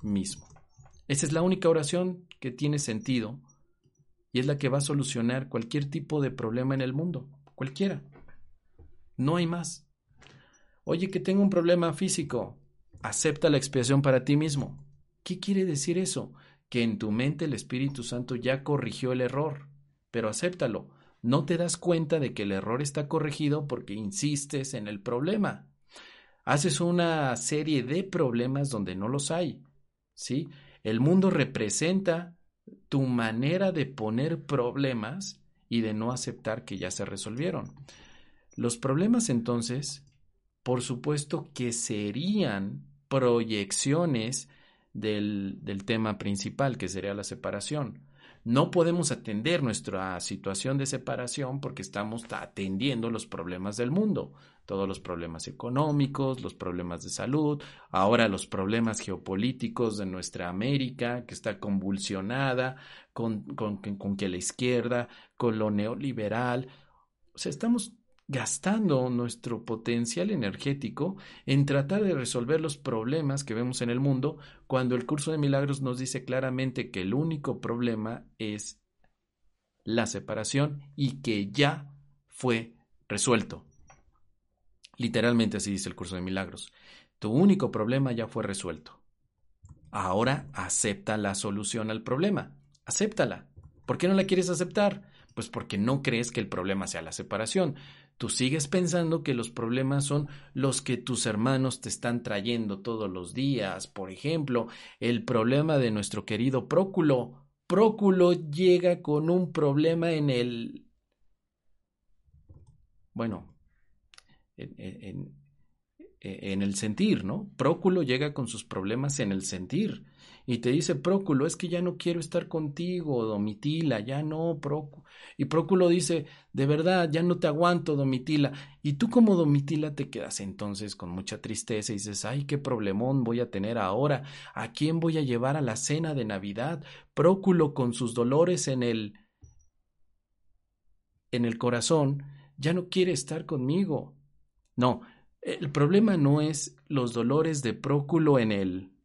mismo. Esa es la única oración que tiene sentido y es la que va a solucionar cualquier tipo de problema en el mundo, cualquiera. No hay más. Oye, que tengo un problema físico, acepta la expiación para ti mismo. ¿Qué quiere decir eso? Que en tu mente el Espíritu Santo ya corrigió el error, pero acéptalo. No te das cuenta de que el error está corregido porque insistes en el problema haces una serie de problemas donde no los hay. ¿sí? El mundo representa tu manera de poner problemas y de no aceptar que ya se resolvieron. Los problemas entonces, por supuesto que serían proyecciones del, del tema principal, que sería la separación. No podemos atender nuestra situación de separación porque estamos atendiendo los problemas del mundo, todos los problemas económicos, los problemas de salud, ahora los problemas geopolíticos de nuestra América, que está convulsionada con, con, con que la izquierda, con lo neoliberal. O sea, estamos gastando nuestro potencial energético en tratar de resolver los problemas que vemos en el mundo, cuando el curso de milagros nos dice claramente que el único problema es la separación y que ya fue resuelto. Literalmente así dice el curso de milagros. Tu único problema ya fue resuelto. Ahora acepta la solución al problema. Acéptala. ¿Por qué no la quieres aceptar? Pues porque no crees que el problema sea la separación. Tú sigues pensando que los problemas son los que tus hermanos te están trayendo todos los días. Por ejemplo, el problema de nuestro querido Próculo. Próculo llega con un problema en el... Bueno, en, el sentir, ¿no? Próculo llega con sus problemas en el sentir y te dice Próculo, es que ya no quiero estar contigo, Domitila, ya no, Próculo. Y Próculo dice, de verdad, ya no te aguanto, Domitila. Y tú como Domitila te quedas entonces con mucha tristeza y dices, ay, qué problemón voy a tener ahora, ¿a quién voy a llevar a la cena de Navidad? Próculo con sus dolores en el en el corazón, ya no quiere estar conmigo. No, el problema no es los dolores de Próculo en el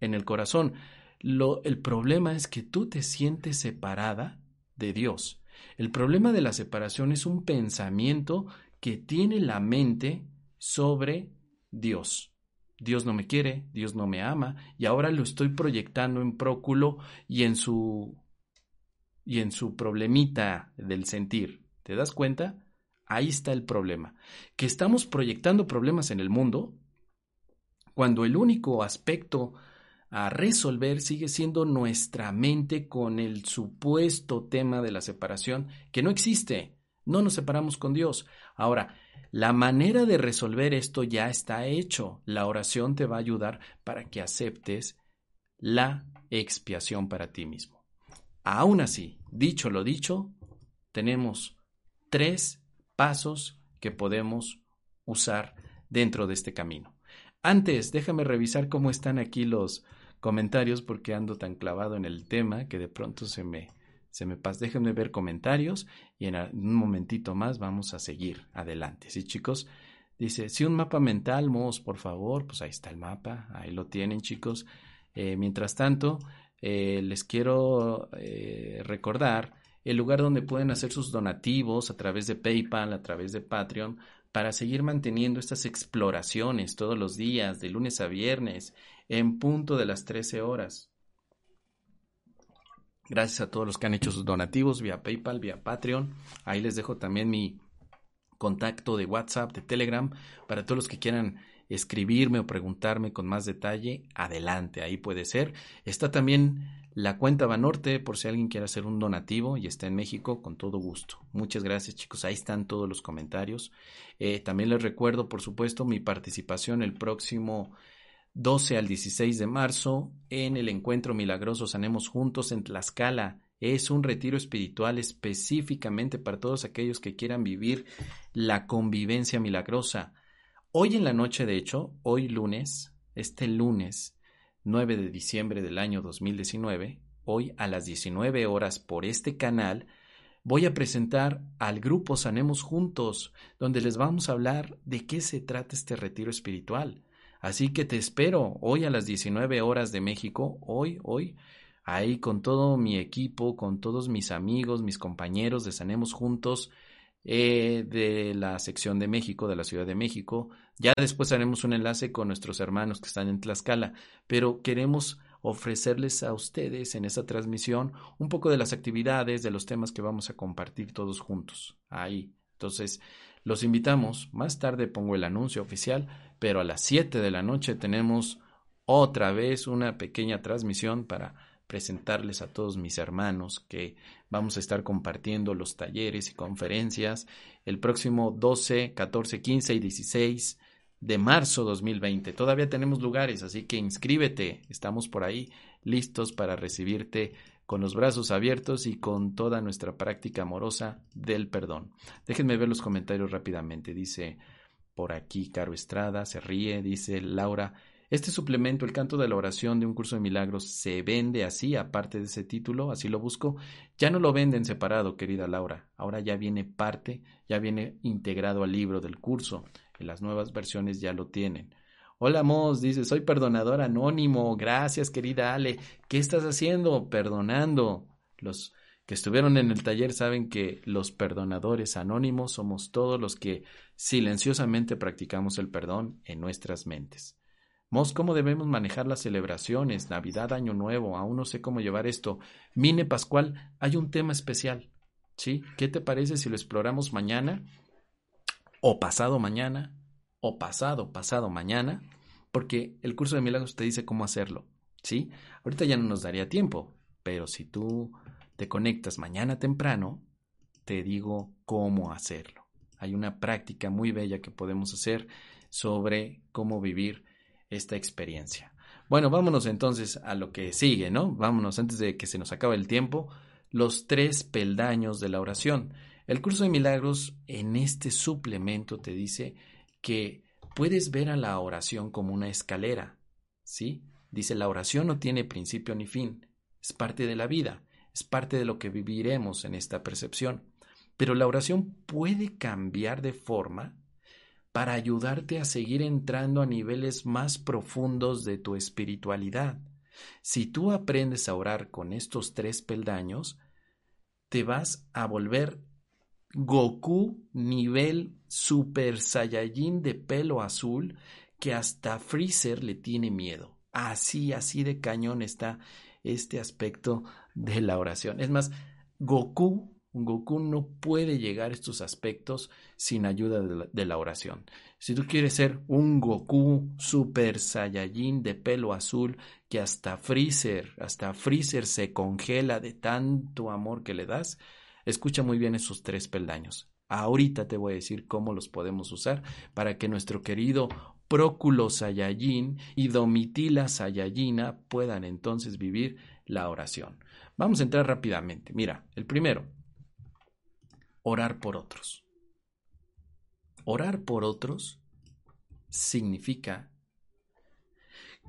en el corazón. Lo, el problema es que tú te sientes separada de Dios. El problema de la separación es un pensamiento que tiene la mente sobre Dios. Dios no me quiere, Dios no me ama, y ahora lo estoy proyectando en Próculo y en su y en su problemita del sentir. ¿Te das cuenta? Ahí está el problema. Que estamos proyectando problemas en el mundo cuando el único aspecto a resolver sigue siendo nuestra mente con el supuesto tema de la separación, que no existe. No nos separamos con Dios. Ahora, la manera de resolver esto ya está hecho. La oración te va a ayudar para que aceptes la expiación para ti mismo. Aún así, dicho lo dicho, tenemos tres pasos que podemos usar dentro de este camino. Antes, déjame revisar cómo están aquí los, comentarios porque ando tan clavado en el tema que de pronto se me, se me pasa. Déjenme ver comentarios y en un momentito más vamos a seguir adelante. Sí, chicos. Dice, si un mapa mental, Mos, por favor, pues ahí está el mapa, ahí lo tienen, chicos. Eh, mientras tanto, eh, les quiero eh, recordar el lugar donde pueden hacer sus donativos a través de PayPal, a través de Patreon, para seguir manteniendo estas exploraciones todos los días, de lunes a viernes, en punto de las 13 horas. Gracias a todos los que han hecho sus donativos vía PayPal, vía Patreon. Ahí les dejo también mi contacto de WhatsApp, de Telegram, para todos los que quieran escribirme o preguntarme con más detalle, adelante, ahí puede ser. Está también la cuenta Banorte por si alguien quiere hacer un donativo y está en México, con todo gusto. Muchas gracias chicos, ahí están todos los comentarios. Eh, también les recuerdo, por supuesto, mi participación el próximo 12 al 16 de marzo en el encuentro milagroso Sanemos Juntos en Tlaxcala. Es un retiro espiritual específicamente para todos aquellos que quieran vivir la convivencia milagrosa. Hoy en la noche, de hecho, hoy lunes, este lunes 9 de diciembre del año 2019, hoy a las 19 horas por este canal, voy a presentar al grupo Sanemos Juntos, donde les vamos a hablar de qué se trata este retiro espiritual. Así que te espero hoy a las 19 horas de México, hoy, hoy, ahí con todo mi equipo, con todos mis amigos, mis compañeros de Sanemos Juntos, eh, de la sección de México, de la Ciudad de México. Ya después haremos un enlace con nuestros hermanos que están en Tlaxcala, pero queremos ofrecerles a ustedes en esa transmisión un poco de las actividades, de los temas que vamos a compartir todos juntos ahí. Entonces, los invitamos. Más tarde pongo el anuncio oficial, pero a las 7 de la noche tenemos otra vez una pequeña transmisión para presentarles a todos mis hermanos que vamos a estar compartiendo los talleres y conferencias el próximo 12, 14, 15 y 16 de marzo 2020. Todavía tenemos lugares, así que inscríbete. Estamos por ahí listos para recibirte con los brazos abiertos y con toda nuestra práctica amorosa del perdón. Déjenme ver los comentarios rápidamente. Dice por aquí Caro Estrada, se ríe, dice Laura, este suplemento, el canto de la oración de un curso de milagros, se vende así, aparte de ese título, así lo busco. Ya no lo venden separado, querida Laura. Ahora ya viene parte, ya viene integrado al libro del curso. En las nuevas versiones ya lo tienen. Hola Mos, dice, soy perdonador anónimo. Gracias, querida Ale. ¿Qué estás haciendo? Perdonando. Los que estuvieron en el taller saben que los perdonadores anónimos somos todos los que silenciosamente practicamos el perdón en nuestras mentes. Mos, ¿cómo debemos manejar las celebraciones? Navidad, Año Nuevo, aún no sé cómo llevar esto. Mine Pascual, hay un tema especial. ¿Sí? ¿Qué te parece si lo exploramos mañana? O pasado mañana, o pasado, pasado mañana, porque el curso de milagros te dice cómo hacerlo. ¿Sí? Ahorita ya no nos daría tiempo, pero si tú te conectas mañana temprano, te digo cómo hacerlo. Hay una práctica muy bella que podemos hacer sobre cómo vivir esta experiencia. Bueno, vámonos entonces a lo que sigue, ¿no? Vámonos antes de que se nos acabe el tiempo, los tres peldaños de la oración. El curso de milagros en este suplemento te dice que puedes ver a la oración como una escalera, ¿sí? Dice, la oración no tiene principio ni fin, es parte de la vida, es parte de lo que viviremos en esta percepción. Pero la oración puede cambiar de forma para ayudarte a seguir entrando a niveles más profundos de tu espiritualidad. Si tú aprendes a orar con estos tres peldaños, te vas a volver Goku nivel Super Saiyajin de pelo azul que hasta Freezer le tiene miedo. Así, así de cañón está este aspecto de la oración. Es más, Goku Goku no puede llegar a estos aspectos sin ayuda de la, oración. Si tú quieres ser un Goku Super Saiyajin de pelo azul que hasta Freezer, hasta Freezer se congela de tanto amor que le das, escucha muy bien esos tres peldaños. Ahorita te voy a decir cómo los podemos usar para que nuestro querido Próculo Saiyajin y Domitila Saiyajina puedan entonces vivir la oración. Vamos a entrar rápidamente. Mira, el primero, orar por otros. Orar por otros significa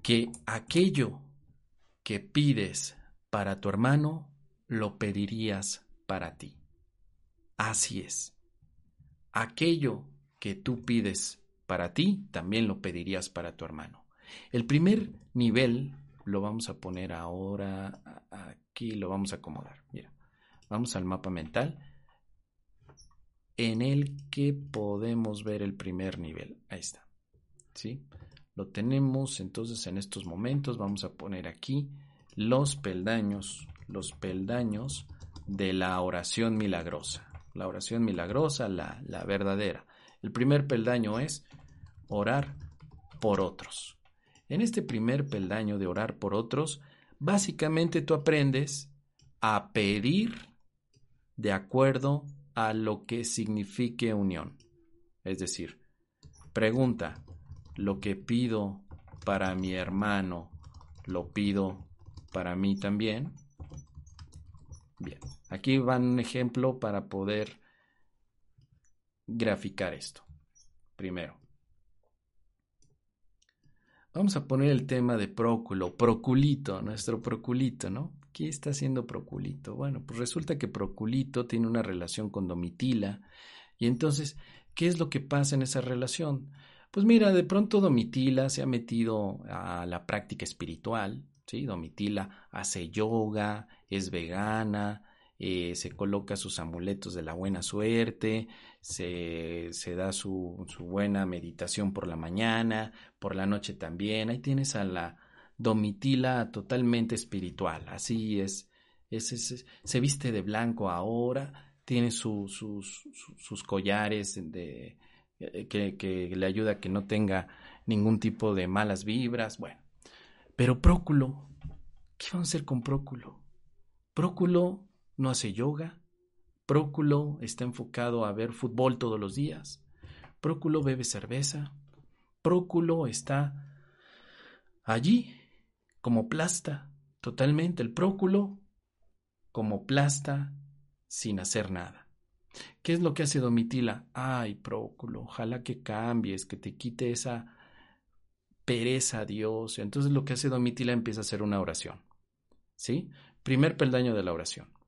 que aquello que pides para tu hermano lo pedirías para ti. Así es. Aquello que tú pides para ti también lo pedirías para tu hermano. El primer nivel lo vamos a poner ahora aquí, lo vamos a acomodar. Mira, Vamos al mapa mental en el que podemos ver el primer nivel. Ahí está. ¿Sí? Lo tenemos entonces en estos momentos. Vamos a poner aquí los peldaños, los peldaños de la oración milagrosa. La oración milagrosa, la, la verdadera. El primer peldaño es orar por otros. En este primer peldaño de orar por otros, básicamente tú aprendes a pedir de acuerdo a lo que signifique unión. Es decir, pregunta, ¿lo que pido para mi hermano lo pido para mí también? Bien, aquí va un ejemplo para poder graficar esto. Primero, vamos a poner el tema de Próculo, Proculito, nuestro Proculito, ¿no? ¿Qué está haciendo Proculito? Bueno, pues resulta que Proculito tiene una relación con Domitila. Y entonces, ¿qué es lo que pasa en esa relación? Pues mira, de pronto Domitila se ha metido a la práctica espiritual, ¿sí? Domitila hace yoga, es vegana, eh, se coloca sus amuletos de la buena suerte, se, da su, buena meditación por la mañana, por la noche también. Ahí tienes a la Domitila totalmente espiritual, así es, se viste de blanco ahora, tiene sus, sus collares de, eh, que, que, le ayuda a que no tenga ningún tipo de malas vibras, bueno. Pero Próculo, ¿qué vamos a hacer con Próculo? Próculo no hace yoga, Próculo está enfocado a ver fútbol todos los días, Próculo bebe cerveza, Próculo está allí como plasta, totalmente el próculo como plasta sin hacer nada. ¿Qué es lo que hace Domitila? Ay, próculo, ojalá que cambies, que te quite esa pereza a Dios. Entonces lo que hace Domitila empieza a hacer una oración. ¿Sí? Primer peldaño de la oración.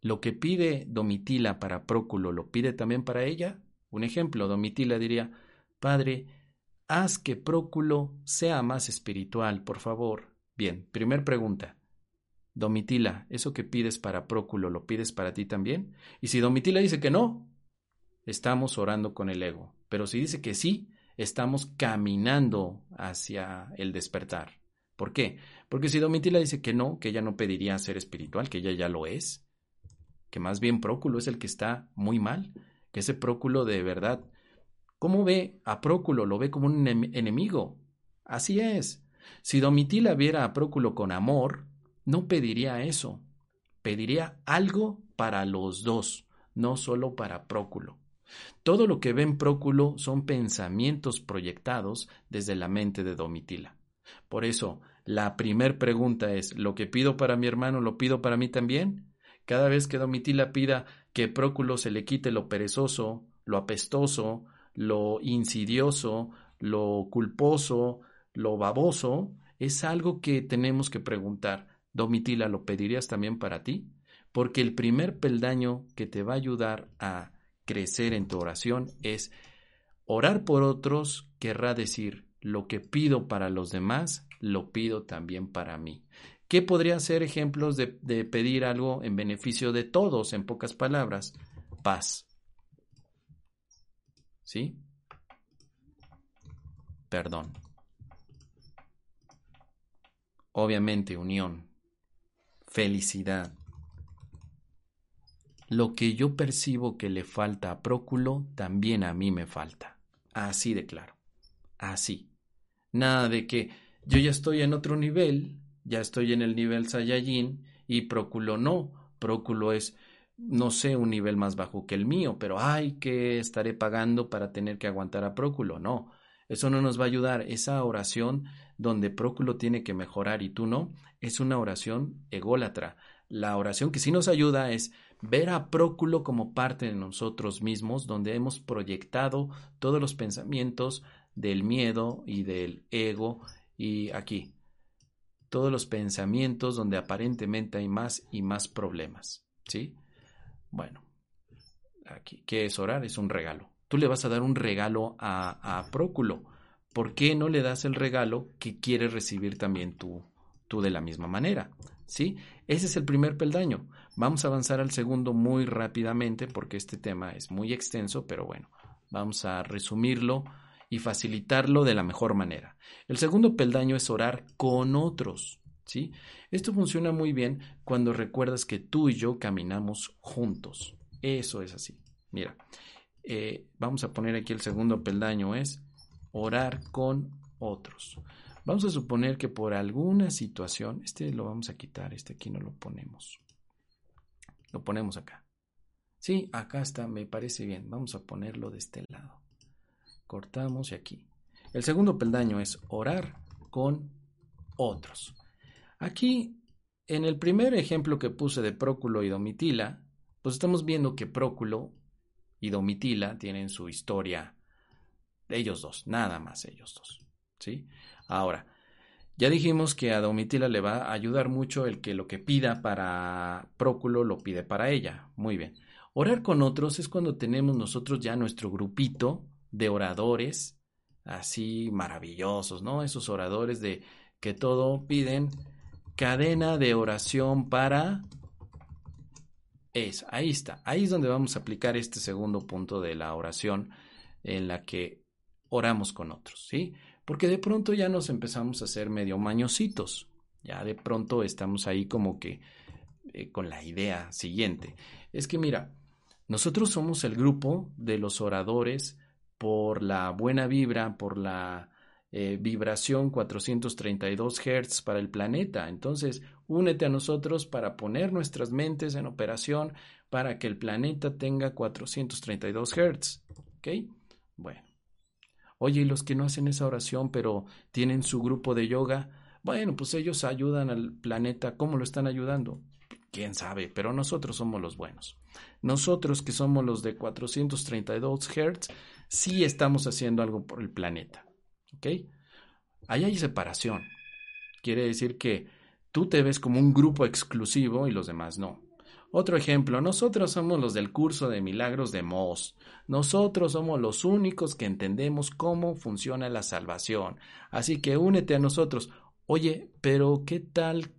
Lo que pide Domitila para Próculo, ¿lo pide también para ella? Un ejemplo, Domitila diría, Padre, haz que Próculo sea más espiritual, por favor. Bien, primer pregunta. Domitila, ¿eso que pides para Próculo lo pides para ti también? Y si Domitila dice que no, estamos orando con el ego. Pero si dice que sí, estamos caminando hacia el despertar. ¿Por qué? Porque si Domitila dice que no, que ella no pediría ser espiritual, que ella ya lo es, que más bien Próculo es el que está muy mal, que ese Próculo de verdad, ¿cómo ve a Próculo? Lo ve como un enemigo. Así es. Si Domitila viera a Próculo con amor, no pediría eso. Pediría algo para los dos, no solo para Próculo. Todo lo que ve en Próculo son pensamientos proyectados desde la mente de Domitila. Por eso, la primer pregunta es, ¿lo que pido para mi hermano lo pido para mí también? Cada vez que Domitila pida que Próculo se le quite lo perezoso, lo apestoso, lo insidioso, lo culposo, lo baboso, es algo que tenemos que preguntar. Domitila, ¿lo pedirías también para ti? Porque el primer peldaño que te va a ayudar a crecer en tu oración es orar por otros, querrá decir, lo que pido para los demás, lo pido también para mí. ¿Qué podría ser ejemplos de, de pedir algo en beneficio de todos, en pocas palabras? Paz. ¿Sí? Perdón obviamente unión, felicidad. Lo que yo percibo que le falta a Próculo, también a mí me falta. Así de claro. Así. Nada de que yo ya estoy en otro nivel, ya estoy en el nivel Saiyajin y Próculo no. Próculo es, no sé, un nivel más bajo que el mío, pero ay, que estaré pagando para tener que aguantar a Próculo. No. Eso no nos va a ayudar. Esa oración donde Próculo tiene que mejorar y tú no, es una oración ególatra. La oración que sí nos ayuda es ver a Próculo como parte de nosotros mismos, donde hemos proyectado todos los pensamientos del miedo y del ego y aquí, todos los pensamientos donde aparentemente hay más y más problemas, ¿sí? Bueno, aquí, ¿qué es orar? Es un regalo tú le vas a dar un regalo a, a Próculo. ¿Por qué no le das el regalo que quieres recibir también tú, tú de la misma manera? ¿sí? Ese es el primer peldaño. Vamos a avanzar al segundo muy rápidamente porque este tema es muy extenso, pero bueno, vamos a resumirlo y facilitarlo de la mejor manera. El segundo peldaño es orar con otros, ¿sí? Esto funciona muy bien cuando recuerdas que tú y yo caminamos juntos. Eso es así. Mira, eh, vamos a poner aquí el segundo peldaño, es orar con otros. Vamos a suponer que por alguna situación, este lo vamos a quitar, este aquí no lo ponemos. Lo ponemos acá. Sí, acá está, me parece bien. Vamos a ponerlo de este lado. Cortamos y aquí. El segundo peldaño es orar con otros. Aquí, en el primer ejemplo que puse de Próculo y Domitila, pues estamos viendo que Próculo y Domitila tienen su historia ellos dos, nada más ellos dos. ¿Sí? Ahora, ya dijimos que a Domitila le va a ayudar mucho el que lo que pida para Próculo lo pide para ella. Muy bien. Orar con otros es cuando tenemos nosotros ya nuestro grupito de oradores así maravillosos, ¿no? Esos oradores de que todo piden cadena de oración para es, ahí está, ahí es donde vamos a aplicar este segundo punto de la oración en la que oramos con otros, ¿sí? porque de pronto ya nos empezamos a hacer medio mañositos. Ya de pronto estamos ahí como que eh, con la idea siguiente. Es que mira, nosotros somos el grupo de los oradores por la buena vibra, por la eh, vibración 432 Hz para el planeta. Entonces, únete a nosotros para poner nuestras mentes en operación para que el planeta tenga 432 Hz. ¿Ok? Bueno. Oye, y los que no hacen esa oración, pero tienen su grupo de yoga, bueno, pues ellos ayudan al planeta. ¿Cómo lo están ayudando? Quién sabe, pero nosotros somos los buenos. Nosotros que somos los de 432 Hz, sí estamos haciendo algo por el planeta. ¿Ok? Ahí hay separación. Quiere decir que tú te ves como un grupo exclusivo y los demás no. Otro ejemplo, nosotros somos los del curso de milagros de Moss. Nosotros somos los únicos que entendemos cómo funciona la salvación. Así que únete a nosotros. Oye, pero ¿qué tal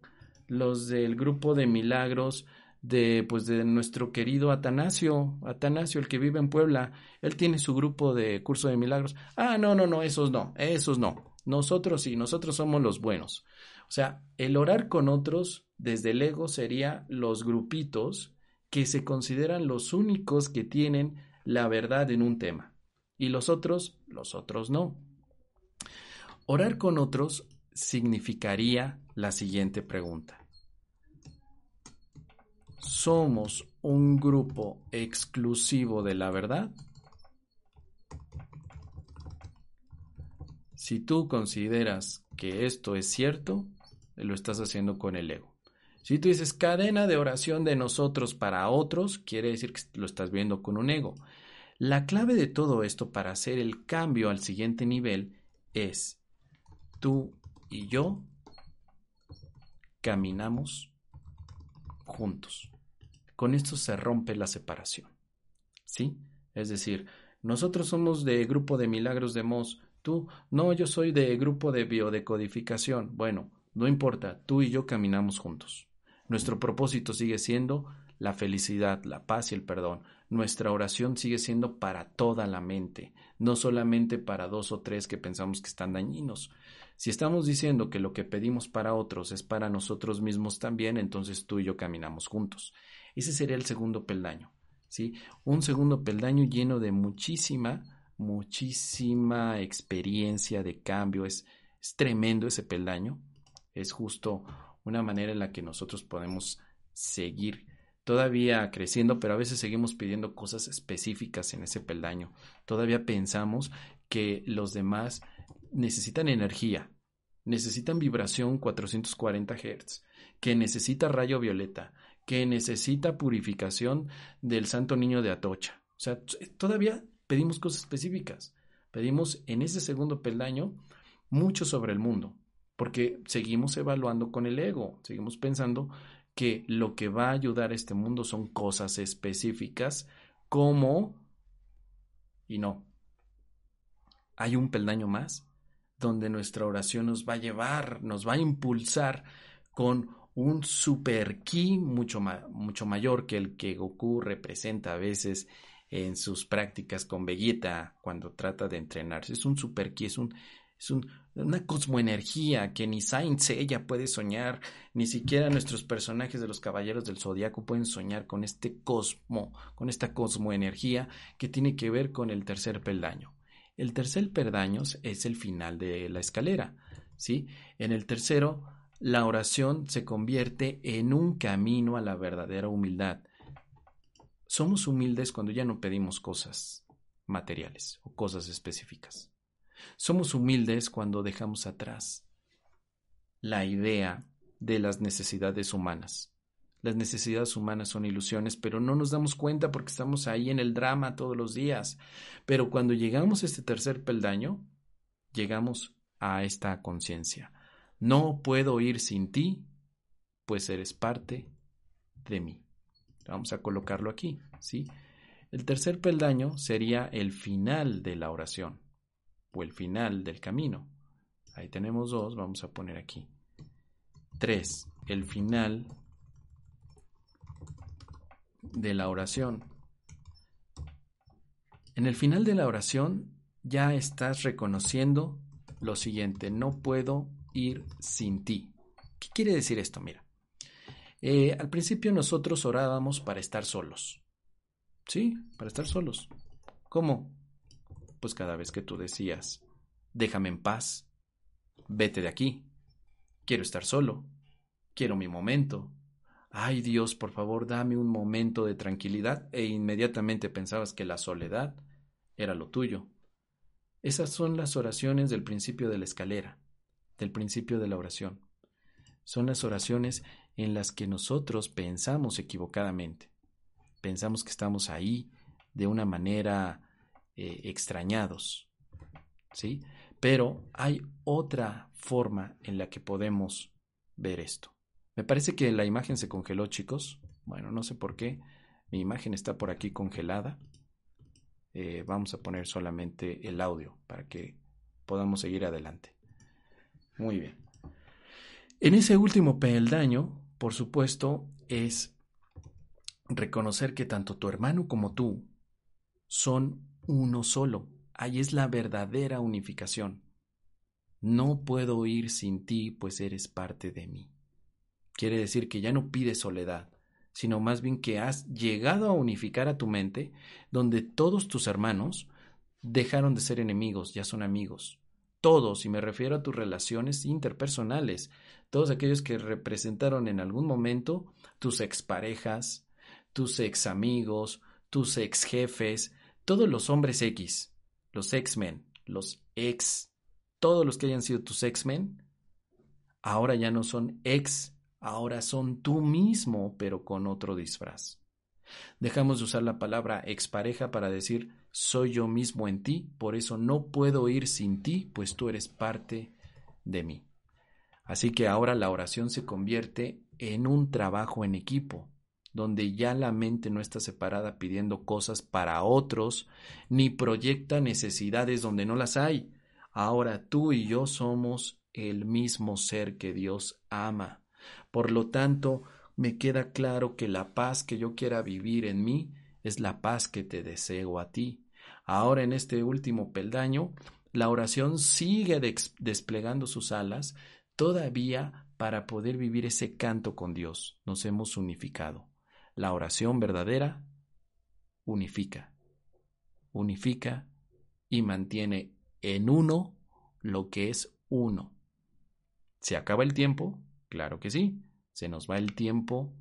los del grupo de milagros de pues de nuestro querido Atanasio, Atanasio el que vive en Puebla, él tiene su grupo de curso de milagros. Ah, no, no, no, esos no, esos no. Nosotros sí, nosotros somos los buenos. O sea, el orar con otros desde el ego sería los grupitos que se consideran los únicos que tienen la verdad en un tema. Y los otros, los otros no. Orar con otros significaría la siguiente pregunta. ¿Somos un grupo exclusivo de la verdad? Si tú consideras que esto es cierto, lo estás haciendo con el ego. Si tú dices cadena de oración de nosotros para otros, quiere decir que lo estás viendo con un ego. La clave de todo esto para hacer el cambio al siguiente nivel es tú y yo caminamos juntos. Con esto se rompe la separación. ¿Sí? Es decir, nosotros somos de grupo de milagros de Mos, tú, no, yo soy de grupo de biodecodificación. Bueno, no importa, tú y yo caminamos juntos. Nuestro propósito sigue siendo la felicidad, la paz y el perdón. Nuestra oración sigue siendo para toda la mente, no solamente para dos o tres que pensamos que están dañinos. Si estamos diciendo que lo que pedimos para otros es para nosotros mismos también, entonces tú y yo caminamos juntos. Ese sería el segundo peldaño, ¿sí? Un segundo peldaño lleno de muchísima, muchísima experiencia de cambio. Es, es tremendo ese peldaño es justo una manera en la que nosotros podemos seguir todavía creciendo, pero a veces seguimos pidiendo cosas específicas en ese peldaño. Todavía pensamos que los demás necesitan energía, necesitan vibración 440 Hz, que necesita rayo violeta, que necesita purificación del Santo Niño de Atocha. O sea, todavía pedimos cosas específicas. Pedimos en ese segundo peldaño mucho sobre el mundo, porque seguimos evaluando con el ego, seguimos pensando que lo que va a ayudar a este mundo son cosas específicas como... Y no. Hay un peldaño más donde nuestra oración nos va a llevar, nos va a impulsar con un super ki mucho, mucho mayor que el que Goku representa a veces en sus prácticas con Vegeta cuando trata de entrenarse. Es un super ki, es un, es una cosmoenergía que ni Saint Seiya puede soñar, ni siquiera nuestros personajes de los Caballeros del Zodiaco pueden soñar con este cosmo, con esta cosmoenergía que tiene que ver con el tercer peldaño. El tercer peldaño es el final de la escalera, ¿sí? En el tercero, la oración se convierte en un camino a la verdadera humildad. Somos humildes cuando ya no pedimos cosas materiales o cosas específicas. Somos humildes cuando dejamos atrás la idea de las necesidades humanas. Las necesidades humanas son ilusiones, pero no nos damos cuenta porque estamos ahí en el drama todos los días. Pero cuando llegamos a este tercer peldaño, llegamos a esta conciencia. No puedo ir sin ti, pues eres parte de mí. Vamos a colocarlo aquí, ¿sí? El tercer peldaño sería el final de la oración o el final del camino. Ahí tenemos dos, vamos a poner aquí. Tres, el final de la oración. En el final de la oración ya estás reconociendo lo siguiente, no puedo ir sin ti. ¿Qué quiere decir esto? Mira, eh, al principio nosotros orábamos para estar solos. ¿Sí? Para estar solos. ¿Cómo? pues cada vez que tú decías, déjame en paz, vete de aquí, quiero estar solo, quiero mi momento, ay Dios, por favor, dame un momento de tranquilidad, e inmediatamente pensabas que la soledad era lo tuyo. Esas son las oraciones del principio de la escalera, del principio de la oración. Son las oraciones en las que nosotros pensamos equivocadamente. Pensamos que estamos ahí de una manera eh, extrañados. ¿Sí? Pero hay otra forma en la que podemos ver esto. Me parece que la imagen se congeló, chicos. Bueno, no sé por qué. Mi imagen está por aquí congelada. Eh, vamos a poner solamente el audio para que podamos seguir adelante. Muy bien. En ese último peldaño, por supuesto, es reconocer que tanto tu hermano como tú son uno solo. Ahí es la verdadera unificación. No puedo ir sin ti, pues eres parte de mí. Quiere decir que ya no pides soledad, sino más bien que has llegado a unificar a tu mente, donde todos tus hermanos dejaron de ser enemigos, ya son amigos. Todos, y me refiero a tus relaciones interpersonales, todos aquellos que representaron en algún momento tus exparejas, tus ex amigos, tus ex jefes, todos los hombres X, los X-Men, los ex, todos los que hayan sido tus X-Men, ahora ya no son ex, ahora son tú mismo, pero con otro disfraz. Dejamos de usar la palabra expareja para decir soy yo mismo en ti, por eso no puedo ir sin ti, pues tú eres parte de mí. Así que ahora la oración se convierte en un trabajo en equipo, donde ya la mente no está separada pidiendo cosas para otros, ni proyecta necesidades donde no las hay. Ahora tú y yo somos el mismo ser que Dios ama. Por lo tanto, me queda claro que la paz que yo quiera vivir en mí es la paz que te deseo a ti. Ahora en este último peldaño, la oración sigue desplegando sus alas todavía para poder vivir ese canto con Dios. Nos hemos unificado. La oración verdadera unifica, unifica y mantiene en uno lo que es uno. ¿Se acaba el tiempo? Claro que sí. Se nos va el tiempo,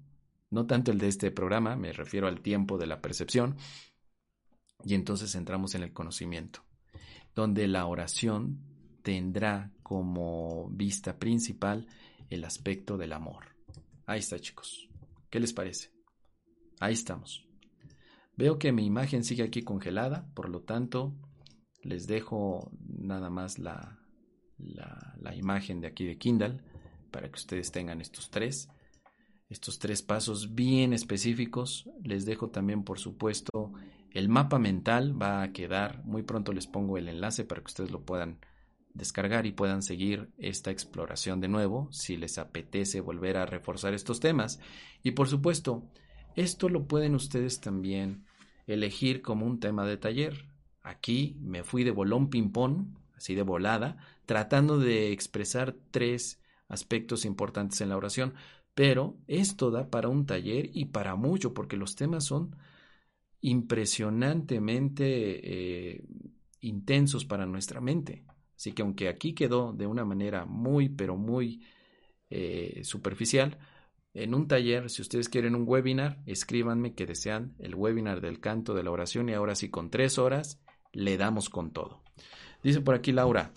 no tanto el de este programa, me refiero al tiempo de la percepción, y entonces entramos en el conocimiento, donde la oración tendrá como vista principal el aspecto del amor. Ahí está, chicos. ¿Qué les parece? Ahí estamos. Veo que mi imagen sigue aquí congelada, por lo tanto, les dejo nada más la, la, imagen de aquí de Kindle para que ustedes tengan estos tres, estos tres pasos bien específicos. Les dejo también, por supuesto, el mapa mental va a quedar, muy pronto les pongo el enlace para que ustedes lo puedan descargar y puedan seguir esta exploración de nuevo si les apetece volver a reforzar estos temas. Y por supuesto, esto lo pueden ustedes también elegir como un tema de taller. Aquí me fui de bolón ping-pong, así de volada, tratando de expresar tres aspectos importantes en la oración, pero esto da para un taller y para mucho, porque los temas son impresionantemente eh, intensos para nuestra mente. Así que aunque aquí quedó de una manera muy, pero muy eh, superficial, en un taller, si ustedes quieren un webinar, escríbanme que desean el webinar del canto de la oración y ahora sí con tres horas le damos con todo. Dice por aquí Laura,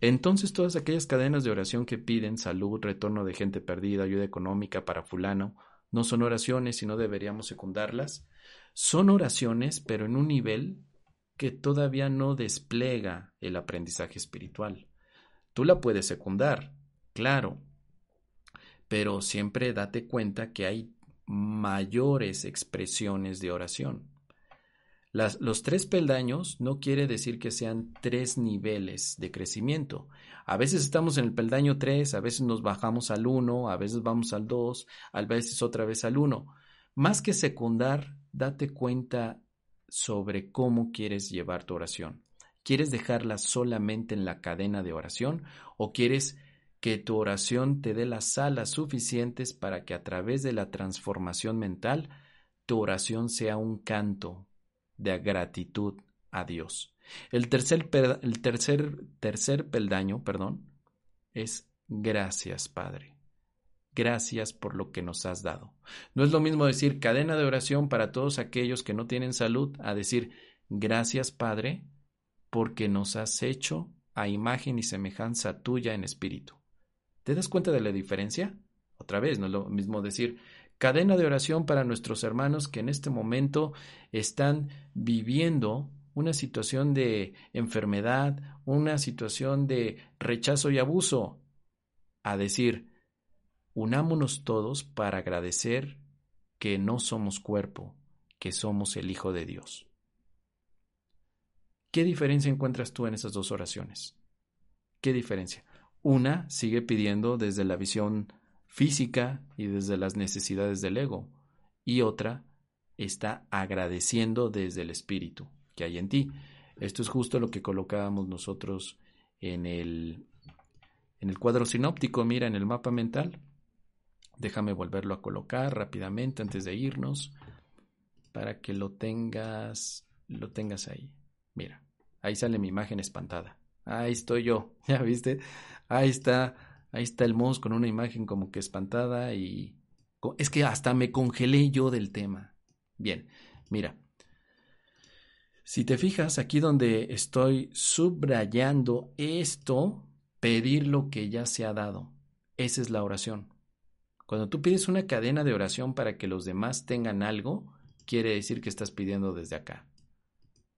entonces todas aquellas cadenas de oración que piden salud, retorno de gente perdida, ayuda económica para fulano, no son oraciones y no deberíamos secundarlas. Son oraciones, pero en un nivel que todavía no despliega el aprendizaje espiritual. Tú la puedes secundar, claro, pero siempre date cuenta que hay mayores expresiones de oración. Los tres peldaños no quiere decir que sean tres niveles de crecimiento. A veces estamos en el peldaño 3, a veces nos bajamos al 1, a veces vamos al 2, a veces otra vez al 1. Más que secundar, date cuenta sobre cómo quieres llevar tu oración. ¿Quieres dejarla solamente en la cadena de oración o quieres que tu oración te dé las alas suficientes para que a través de la transformación mental tu oración sea un canto de gratitud a Dios. El tercer, el tercer, tercer peldaño, perdón, es gracias, Padre. Gracias por lo que nos has dado. No es lo mismo decir cadena de oración para todos aquellos que no tienen salud a decir gracias, Padre, porque nos has hecho a imagen y semejanza tuya en espíritu. ¿Te das cuenta de la diferencia? Otra vez, no es lo mismo decir cadena de oración para nuestros hermanos que en este momento están viviendo una situación de enfermedad, una situación de rechazo y abuso, a decir, unámonos todos para agradecer que no somos cuerpo, que somos el Hijo de Dios. ¿Qué diferencia encuentras tú en esas dos oraciones? ¿Qué diferencia? Una sigue pidiendo desde la visión física y desde las necesidades del ego, y otra está agradeciendo desde el espíritu que hay en ti. Esto es justo lo que colocábamos nosotros en el, en el cuadro sinóptico, mira, en el mapa mental. Déjame volverlo a colocar rápidamente antes de irnos para que lo tengas, lo tengas ahí. Mira, ahí sale mi imagen espantada. Ahí estoy yo, <laughs> ¿ya viste? Ahí está, ahí está el Mons con una imagen como que espantada y... Es que hasta me congelé yo del tema. Bien, mira. Si te fijas aquí donde estoy subrayando esto, pedir lo que ya se ha dado. Esa es la oración. Cuando tú pides una cadena de oración para que los demás tengan algo, quiere decir que estás pidiendo desde acá,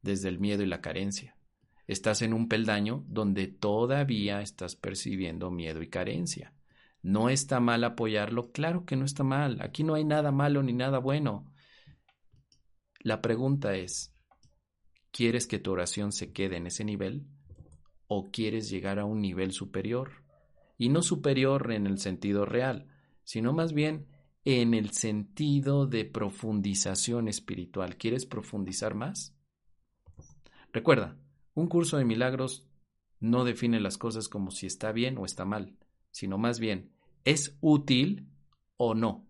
desde el miedo y la carencia estás en un peldaño donde todavía estás percibiendo miedo y carencia. ¿No está mal apoyarlo? Claro que no está mal. Aquí no hay nada malo ni nada bueno. La pregunta es, ¿quieres que tu oración se quede en ese nivel o quieres llegar a un nivel superior? Y no superior en el sentido real, sino más bien en el sentido de profundización espiritual. ¿Quieres profundizar más? Recuerda, un curso de milagros no define las cosas como si está bien o está mal, sino más bien, ¿es útil o no?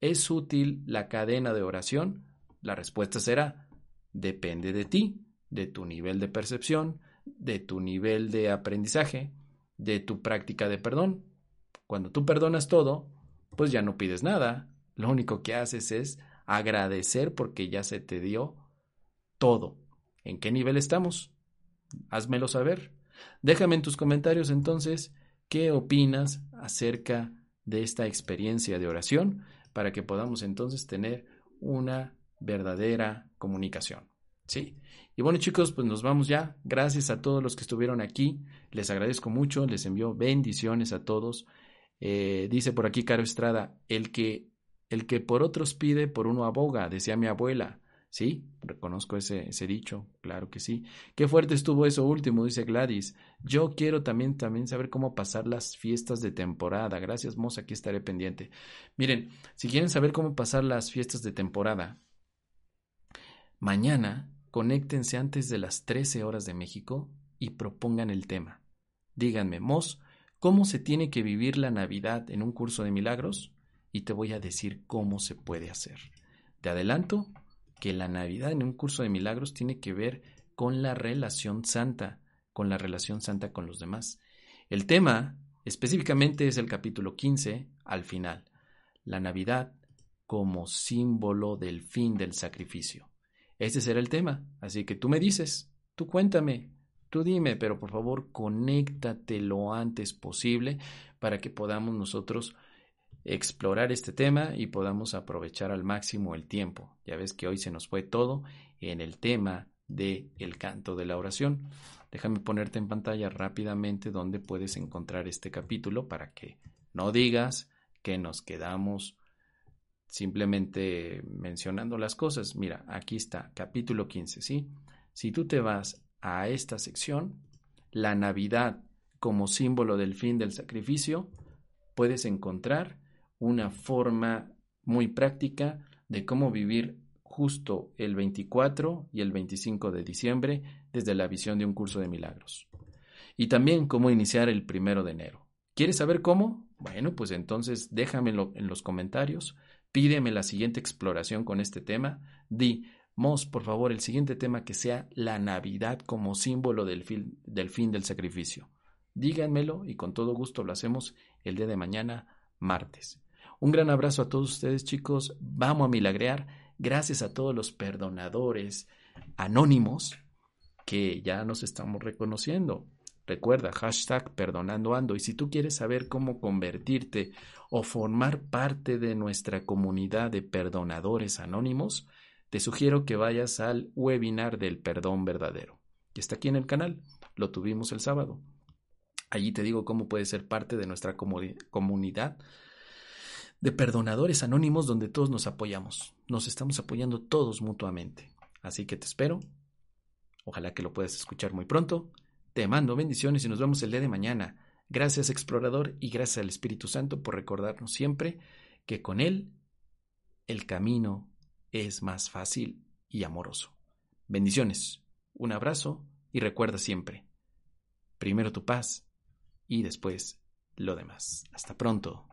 ¿Es útil la cadena de oración? La respuesta será, depende de ti, de tu nivel de percepción, de tu nivel de aprendizaje, de tu práctica de perdón. Cuando tú perdonas todo, pues ya no pides nada. Lo único que haces es agradecer porque ya se te dio todo. ¿En qué nivel estamos? Házmelo saber. Déjame en tus comentarios entonces qué opinas acerca de esta experiencia de oración para que podamos entonces tener una verdadera comunicación. ¿Sí? Y bueno chicos, pues nos vamos ya. Gracias a todos los que estuvieron aquí. Les agradezco mucho. Les envío bendiciones a todos. Eh, dice por aquí Caro Estrada, el que, el que por otros pide, por uno aboga, decía mi abuela. Sí, reconozco ese, dicho, claro que sí. Qué fuerte estuvo eso último, dice Gladys. Yo quiero también, también saber cómo pasar las fiestas de temporada. Gracias, Moza, aquí estaré pendiente. Miren, si quieren saber cómo pasar las fiestas de temporada, mañana conéctense antes de las 13 horas de México y propongan el tema. Díganme, Mos, ¿cómo se tiene que vivir la Navidad en un curso de milagros? Y te voy a decir cómo se puede hacer. Te adelanto que la Navidad en un curso de milagros tiene que ver con la relación santa, con la relación santa con los demás. El tema específicamente es el capítulo 15 al final, la Navidad como símbolo del fin del sacrificio. Ese será el tema, así que tú me dices, tú cuéntame, tú dime, pero por favor conéctate lo antes posible para que podamos nosotros explorar este tema y podamos aprovechar al máximo el tiempo. Ya ves que hoy se nos fue todo en el tema del el canto de la oración. Déjame ponerte en pantalla rápidamente donde puedes encontrar este capítulo para que no digas que nos quedamos simplemente mencionando las cosas. Mira, aquí está, capítulo 15, ¿sí? Si tú te vas a esta sección, la Navidad como símbolo del fin del sacrificio, puedes encontrar una forma muy práctica de cómo vivir justo el 24 y el 25 de diciembre desde la visión de un curso de milagros. Y también cómo iniciar el primero de enero. ¿Quieres saber cómo? Bueno, pues entonces déjamelo en los comentarios, pídeme la siguiente exploración con este tema, di, Mos, por favor, el siguiente tema que sea la Navidad como símbolo del del fin del sacrificio. Díganmelo y con todo gusto lo hacemos el día de mañana, martes. Un gran abrazo a todos ustedes, chicos. Vamos a milagrear. Gracias a todos los perdonadores anónimos que ya nos estamos reconociendo. Recuerda, hashtag perdonando ando. Y si tú quieres saber cómo convertirte o formar parte de nuestra comunidad de perdonadores anónimos, te sugiero que vayas al webinar del perdón verdadero, que está aquí en el canal. Lo tuvimos el sábado. Allí te digo cómo puedes ser parte de nuestra comunidad de perdonadores anónimos donde todos nos apoyamos. Nos estamos apoyando todos mutuamente. Así que te espero. Ojalá que lo puedas escuchar muy pronto. Te mando bendiciones y nos vemos el día de mañana. Gracias explorador y gracias al Espíritu Santo por recordarnos siempre que con Él el camino es más fácil y amoroso. Bendiciones, un abrazo y recuerda siempre, primero tu paz y después lo demás. Hasta pronto.